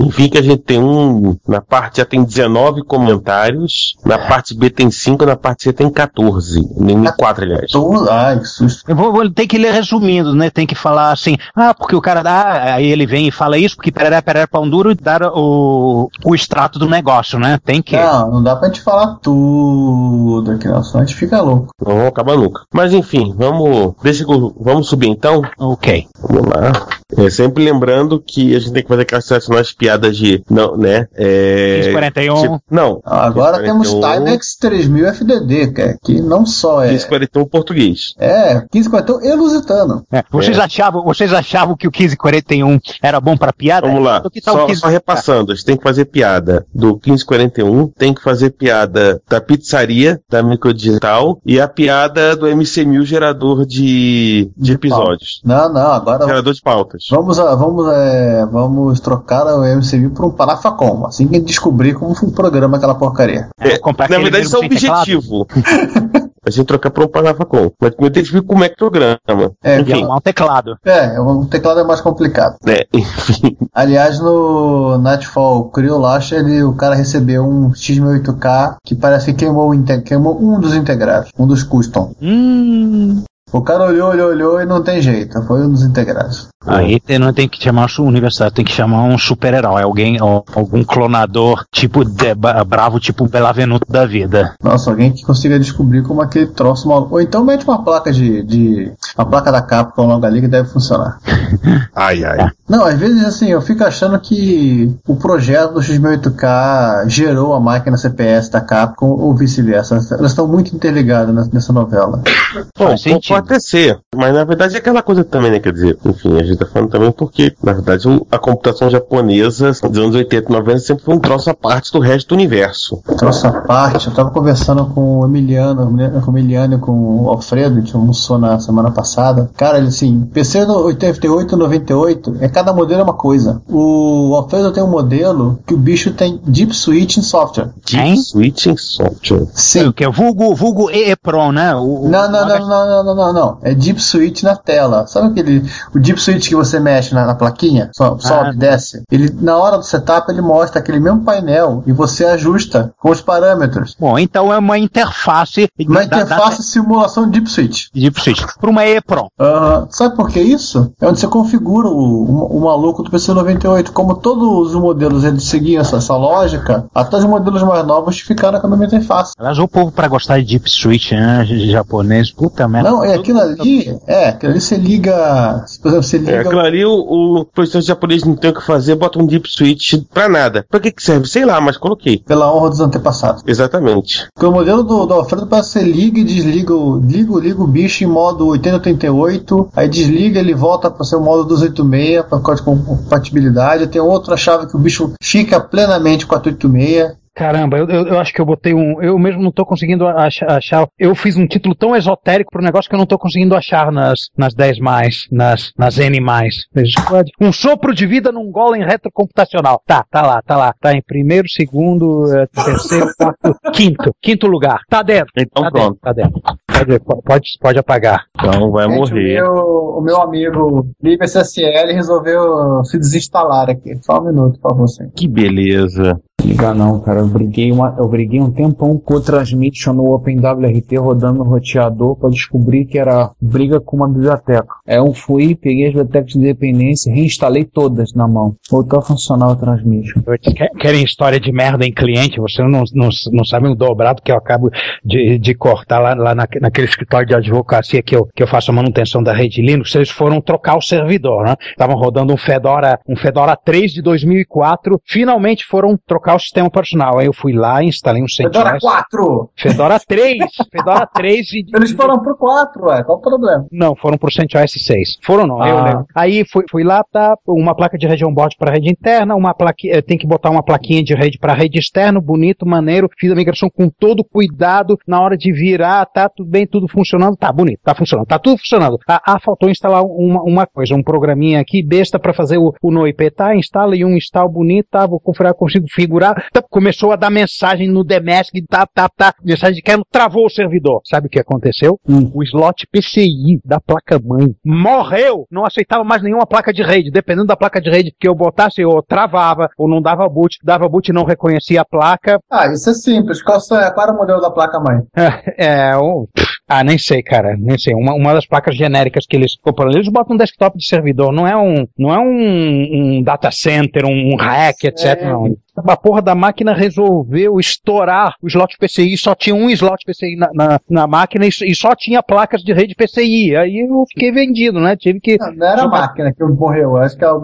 Enfim, que a gente tem um. Na parte A tem 19 comentários, na parte B tem 5, na parte C tem 14. Nem 4, aliás. Ai, que susto. Eu vou, vou ter que ler resumindo, né? Tem que falar assim, ah, porque o cara dá, aí ele vem e fala isso, porque pereré, pereré, pão duro e dar o, o extrato do negócio, né? Tem que. Não, não dá pra gente falar tudo aqui, não, senão a gente fica louco. Não vamos acabar nunca. Mas enfim, vamos. Deixa eu- Vamos subir então? Ok. Vamos lá. É, sempre lembrando que a gente tem que fazer aquelas tradicionais piadas de. Não, né? É, 1541. tipo- não. Agora 1541, temos Timex 3000 FDD, que, é- que não só é. 1541 português. É, 1541 e lusitano. É, vocês, É. achavam, vocês achavam que o 1541 era bom pra piada? Vamos lá. Tá Só, 15... só repassando, a gente tem que fazer piada do 1541, tem que fazer piada da pizzaria, da microdigital, e a piada do MC1000 gerador de, de episódios. Não, não, agora. Gerador de pautas. Vamos, a- vamos, é, vamos trocar o MCV por um Parafacom, assim que descobrir como foi o programa aquela porcaria. É, na verdade, isso é o objetivo. a gente trocar para um Parafacom. Mas primeiro tem que ver como é que programa. É, Enfim, um teclado. É, o teclado é mais complicado. né, enfim. Aliás, no Nightfall Creo Launch, ele, o cara recebeu um X68K que parece que queimou, queimou um dos integrados, um dos custom. Hum. O cara olhou, olhou, olhou e não tem jeito, foi um dos integrados. Aí tem- não tem que chamar a universidade, tem que chamar um super-herói, alguém, algum clonador tipo de- bravo, tipo Belavenuto da vida. Nossa, alguém que consiga descobrir como aquele troço maluco. Ou então mete uma placa de. de uma placa da Capcom logo ali que deve funcionar. Ai, ai. Não, às vezes assim, eu fico achando que o projeto do X68K gerou a máquina CPS da Capcom ou vice-versa. Elas estão muito interligadas nessa- novela. Bom, pode ser, mas na verdade é aquela coisa também, né? Quer dizer, enfim, a gente tá falando também porque, na verdade, a computação japonesa dos anos 80 e 90 sempre foi um troço à parte do resto do universo. Troço à parte, eu tava conversando com o Emiliano, com o Emiliano e com o Alfredo, a gente almoçou na semana passada. Cara, ele assim, PC no 88 98, é cada modelo é uma coisa. O Alfredo tem um modelo que o bicho tem Deep Switching Software. Deep Switching Software. Sim. O que é vulgo, vulgo EEPROM, né? O, o- Não, não, não, não, não, não, não, não. É Deep Switch na tela. Sabe aquele. O Deep Switch que você mexe na, na plaquinha? So- Sobe, Ah. desce. Ele, na hora do setup, ele mostra aquele mesmo painel e você ajusta com os parâmetros. Bom, então é uma interface. Uma interface simulação Deep Switch. Deep Switch. Para uma EEPROM. Aham. Sabe por que isso? É onde você configura o, o, o maluco do PC98. Como todos os modelos eles seguiam essa, essa lógica, até os modelos mais novos ficaram com a mesma interface. Aliás, o povo para gostar de Deep Switch, né? Japonês, puta merda. Não, é aquilo ali. É, aquilo ali você liga. Por exemplo, você liga. É, aquilo ali o, o professor japonês não tem o que fazer, bota um deep switch pra nada. Pra que que serve? Sei lá, mas coloquei. Pela honra dos antepassados. Exatamente. Porque o modelo do, do Alfredo parece você liga e desliga o, liga, liga o bicho em modo 8088, aí desliga ele volta para ser o modo 286 para compatibilidade. Tem outra chave que o bicho fica plenamente 486. Caramba, eu, eu, eu acho que eu botei um. Eu mesmo não tô conseguindo ach- achar. Eu fiz um título tão esotérico pro negócio que eu não tô conseguindo achar nas, nas 10 mais, nas, nas N mais. Um sopro de vida num golem retrocomputacional. Tá, tá lá, tá lá. Tá em primeiro, segundo, eh, terceiro, quarto, quinto. Quinto lugar. Tá dentro. Então tá pronto. Dentro, tá dentro. Pode, pode, pode apagar. Então vai Gente, morrer. O meu, o meu amigo LibSSL resolveu se desinstalar aqui. Só um minuto, por favor, senhor. Que beleza. Liga não, cara. Eu briguei, uma, eu briguei um tempão com o Transmission no OpenWRT rodando no roteador pra descobrir que era briga com uma biblioteca. Aí eu fui, peguei as bibliotecas de dependência, reinstalei todas na mão. Voltou a funcionar o Transmission. Quer- Querem história de merda em cliente? Você não, não, não o dobrado que eu acabo de, de cortar lá, lá na- naquele escritório de advocacia que eu, que eu faço a manutenção da rede Linux. Eles foram trocar o servidor, né? Estavam rodando um Fedora, um Fedora 3 de 2004. Finalmente foram trocar o sistema operacional. Aí eu fui lá, instalei um Fedora CentOS. 4! Fedora 3! Fedora 3 e... Eles foram pro 4, ué. Qual o problema? Não, foram pro CentOS 6. Foram não, eu Ah. lembro. Aí fui, fui lá, tá, uma placa de rede on-board para rede interna, uma placa, eh, tem que botar uma plaquinha de rede para rede externa, bonito, maneiro, fiz a migração com todo cuidado, na hora de virar, tá tudo bem, tudo funcionando, tá bonito, tá funcionando, tá tudo funcionando. Ah, ah, faltou instalar uma, uma coisa, um programinha aqui, besta para fazer o, o NoIP, tá, instala e um install bonito, tá, vou configurar, consigo configurar, tá, começou a dar mensagem no DMESC, tá, tá, tá, mensagem de quero, travou o servidor. Sabe o que aconteceu? O slot PCI da placa-mãe morreu, não aceitava mais nenhuma placa de rede, dependendo da placa de rede que eu botasse, eu travava, ou não dava boot, dava boot e não reconhecia a placa. Ah, isso é simples. Qual, é- qual era o modelo da placa-mãe? É, é, o- ah, nem sei, cara, nem sei. Uma, uma das placas genéricas que eles compram, eles botam um desktop de servidor, não é um, não é um, um data center, um rack, etc. Não. A porra da máquina resolveu estourar o slot PCI, só tinha um slot PCI na, na, na máquina e, e só tinha placas de rede PCI. Aí eu fiquei vendido, né? Tive que. Não era a máquina que morreu, acho que é al-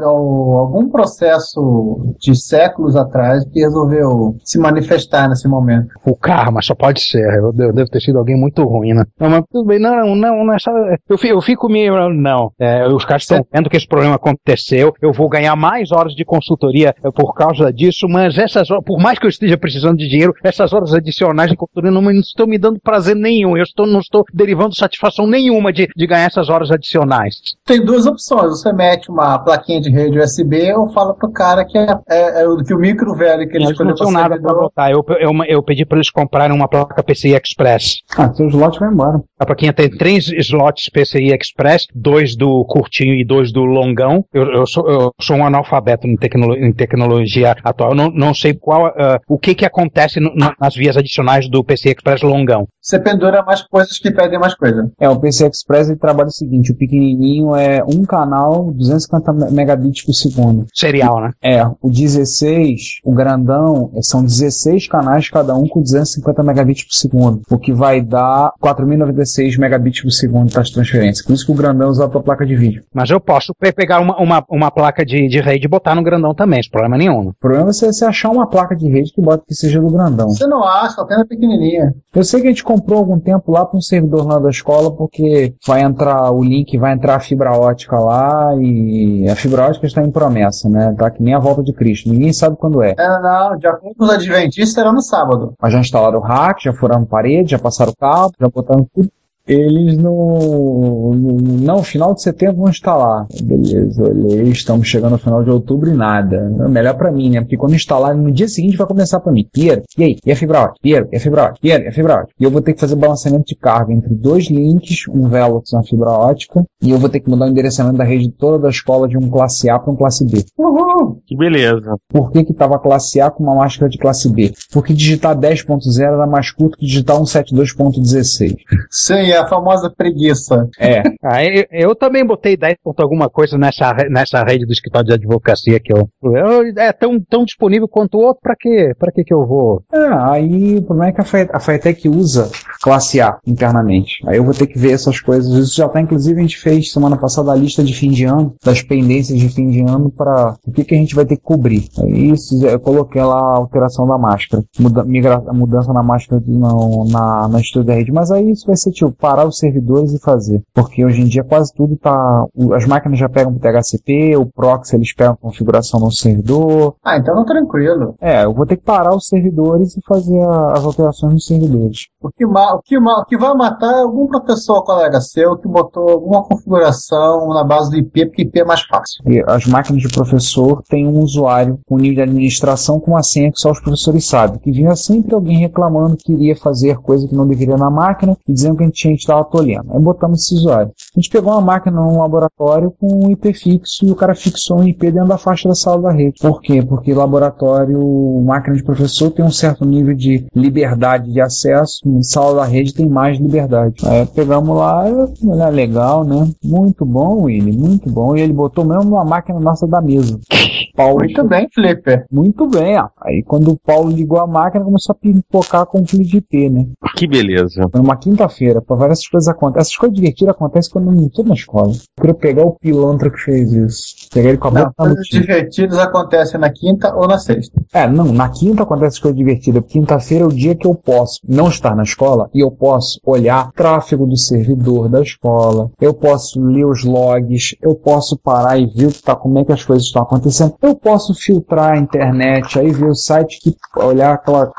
algum processo de séculos atrás que resolveu se manifestar nesse momento. O karma, só pode ser. Eu, devo ter sido alguém muito ruim, né? Não, mas tudo bem, não, não, não, não é só. Eu fico, eu fico meio. Não. É, os caras estão vendo que esse problema aconteceu. Eu vou ganhar mais horas de consultoria eh, por causa disso, mas essas horas, por mais que eu esteja precisando de dinheiro, essas horas adicionais de consultoria não, não estão me dando prazer nenhum. Eu estou, não estou derivando satisfação nenhuma de, de ganhar essas horas adicionais. Tem duas opções. Você mete uma plaquinha de rede USB ou fala pro cara que, é, é- é o- que o micro velho que ele Eles escolheu não tinham nada para botar. Eu, eu, eu pedi para eles comprarem uma placa PCI Express. Ah, seu slot vai embora. A plaquinha tem três slots PCI Express, dois do curtinho e dois do longão. Eu, eu sou, eu sou um analfabeto em, tecnolo- em tecnologia atual. Eu não, não sei qual, ah, o que que acontece no- no- nas vias adicionais do PCI Express longão. Você pendura mais coisas que pedem mais coisa. É, o PC Express ele trabalha o seguinte, o pequenininho é um canal, 250 me- megabits por segundo. Serial, né? É, o 16, o grandão, é, são 16 canais, cada um com 250 megabits por segundo, o que vai dar 4.096 megabits por segundo das transferências. Por isso que o grandão usa a tua placa de vídeo. Mas eu posso pe- pegar uma, uma, uma placa de, de rede e botar no grandão também, sem problema nenhum. né? O problema é você, você achar uma placa de rede que bota que seja do grandão. Você não acha, só tem na pequenininha. Eu sei que a gente comprou algum tempo lá para um servidor lá da escola, porque vai entrar o link, vai entrar a fibra ótica lá e a fibra ótica está em promessa, né? Tá que nem a volta de Cristo. Ninguém sabe quando é. É, não, de acordo com os adventistas era no sábado. Mas já instalaram o rack, já furaram parede, já passaram o cabo, já botaram tudo. Eles no, no não, final de setembro vão instalar. Beleza, olhei, estamos chegando no final de outubro e nada. É melhor pra mim, né? Porque quando instalar, no dia seguinte vai começar pra mim. Piero, e aí? E a fibra ótica? Piero, e a fibra ótica? Piero, e a fibra ótica? E eu vou ter que fazer balanceamento de carga entre dois links, um Velox na fibra ótica, e eu vou ter que mudar o endereçamento da rede toda da escola de um classe A para um classe B. Uhul! Que beleza. Por que que tava classe A com uma máscara de classe B? Porque digitar 10.0 era mais curto que digitar 172.16. Sim, é a famosa preguiça. É. Ah, eu, também botei 10 ponto alguma coisa nessa, nessa rede do escritório de advocacia que eu. eu- é tão, tão disponível quanto o outro, pra quê? Pra que que eu vou? É, aí o problema é que a, Faetec usa classe A internamente. Aí eu vou ter que ver essas coisas. Isso já tá, inclusive, a gente fez semana passada a lista de fim de ano, das pendências de fim de ano para o que, que a gente vai ter que cobrir. Aí isso, eu coloquei lá a alteração da máscara, muda, migra, a mudança na máscara de- não, na, na estrutura da rede. Mas aí isso vai ser tipo parar os servidores e fazer. Porque hoje em dia quase tudo tá. o- As máquinas já pegam pro THCP, o proxy eles pegam a configuração no servidor. Ah, então tá tranquilo. É, eu vou ter que parar os servidores e fazer a- as alterações nos servidores. O que, ma- o, que ma- o que vai matar é algum professor colega seu que botou alguma configuração na base do IP, porque IP é mais fácil. E as máquinas de professor têm um usuário com nível de administração com uma senha que só os professores sabem. Que vinha sempre alguém reclamando que iria fazer coisa que não deveria na máquina e dizendo que a gente estava tolhendo. Aí botamos esse usuário. A gente pegou uma máquina num laboratório com um IP fixo e o cara fixou um IP dentro da faixa da sala da rede. Por quê? Porque laboratório, máquina de professor tem um certo nível de liberdade de acesso, em sala da rede tem mais liberdade. Aí pegamos lá, olha, legal, né? Muito bom, Willy, muito bom. E ele botou mesmo numa máquina nossa da mesa. Paulo, Muito bem, Flipper. muito bem, ó. Aí quando o Paulo ligou a máquina, começou a pipocar conflito de IP, né? Que beleza. Foi numa quinta-feira, várias coisas acontecem. Essas coisas divertidas acontecem quando eu não tô na escola. Eu queria pegar o pilantra que fez isso. Pegar ele com a boca coisas divertidas acontecem na quinta ou na sexta. É, não, na quinta acontece coisa divertida. Quinta-feira é o dia que eu posso não estar na escola e eu posso olhar tráfego do servidor da escola, eu posso ler os logs, eu posso parar e ver o que tá, como é que as coisas estão acontecendo, eu posso filtrar a internet, aí ver o site que olhar aquela.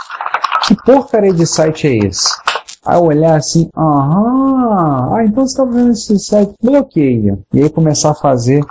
Que porcaria de site é esse? Aí eu olhar assim, aham, ah, então você tá vendo esse site, bloqueia. E aí começar a fazer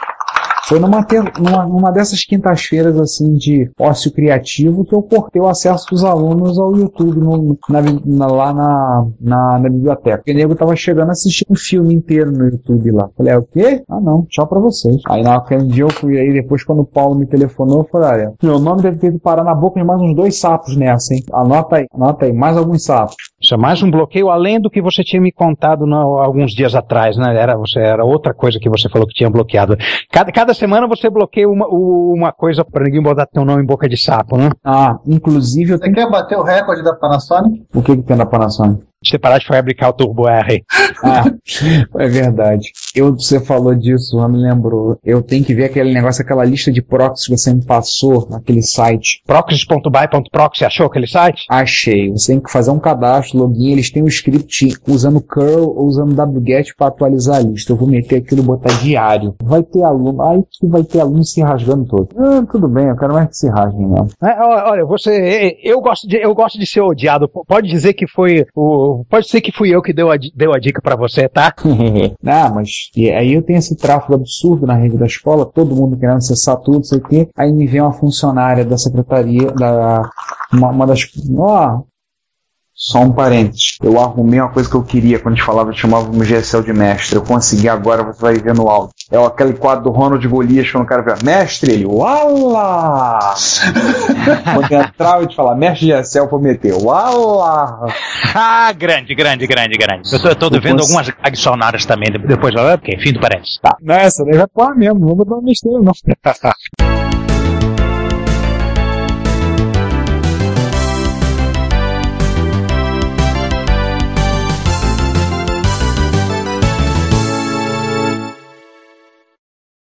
foi numa, ter- numa, numa dessas quintas-feiras assim de ócio criativo que eu cortei o acesso dos alunos ao YouTube no- na na- lá na, na, na biblioteca. Porque o nego tava chegando a assistir um filme inteiro no YouTube lá. Falei, é o quê? Ah não, tchau pra vocês. Aí naquele dia eu fui aí, depois quando o Paulo me telefonou, eu falei, olha, meu nome deve ter que parar na boca de mais uns dois sapos nessa, hein? Anota aí, anota aí, mais alguns sapos. Isso é mais um bloqueio além do que você tinha me contado no- alguns dias atrás, né? Era, você, era outra coisa que você falou que tinha bloqueado. Cada, cada semana você bloqueia uma, uma coisa para ninguém botar teu nome em boca de sapo, né? Ah, inclusive eu Você quer bater o recorde da Panasonic? O que que tem na Panasonic? Você parar de fabricar o Turbo R. Ah, é verdade. Eu, você falou disso, me lembrou. Eu tenho que ver aquele negócio, aquela lista de proxies que você me passou naquele site. Proxies.by.proxy, achou aquele site? Achei. Você tem que fazer um cadastro, login. Eles têm um script usando curl ou usando wget para atualizar a lista. Eu vou meter aquilo e botar diário. Vai ter aluno. Ai, que vai ter aluno se rasgando todo. Ah, tudo bem, eu quero mais que se rasguem mesmo. É, olha, você, eu gosto de, eu gosto de ser odiado. Pode dizer que foi o, pode ser que fui eu que deu a, deu a dica pra você, tá? ah, mas e aí eu tenho esse tráfego absurdo na rede da escola, todo mundo querendo acessar tudo, sei o quê. Aí me vem uma funcionária da secretaria, da uma, uma das. Ó, só um parênteses. Eu arrumei uma coisa que eu queria quando a gente falava, chamava o GSL de mestre. Eu consegui agora, você vai ver no áudio. É aquele quadro do Ronald Golias quando o cara vê, mestre, ele, uala! quando entrar, eu te falar, mestre GSL, eu vou meter, uala! ah, grande, grande, grande, grande. Eu tô, eu tô devendo algumas adicionadas também, depois, ok, fim do parênteses. Tá. Não, essa daí vai pôr mesmo, não vou botar uma besteira, não.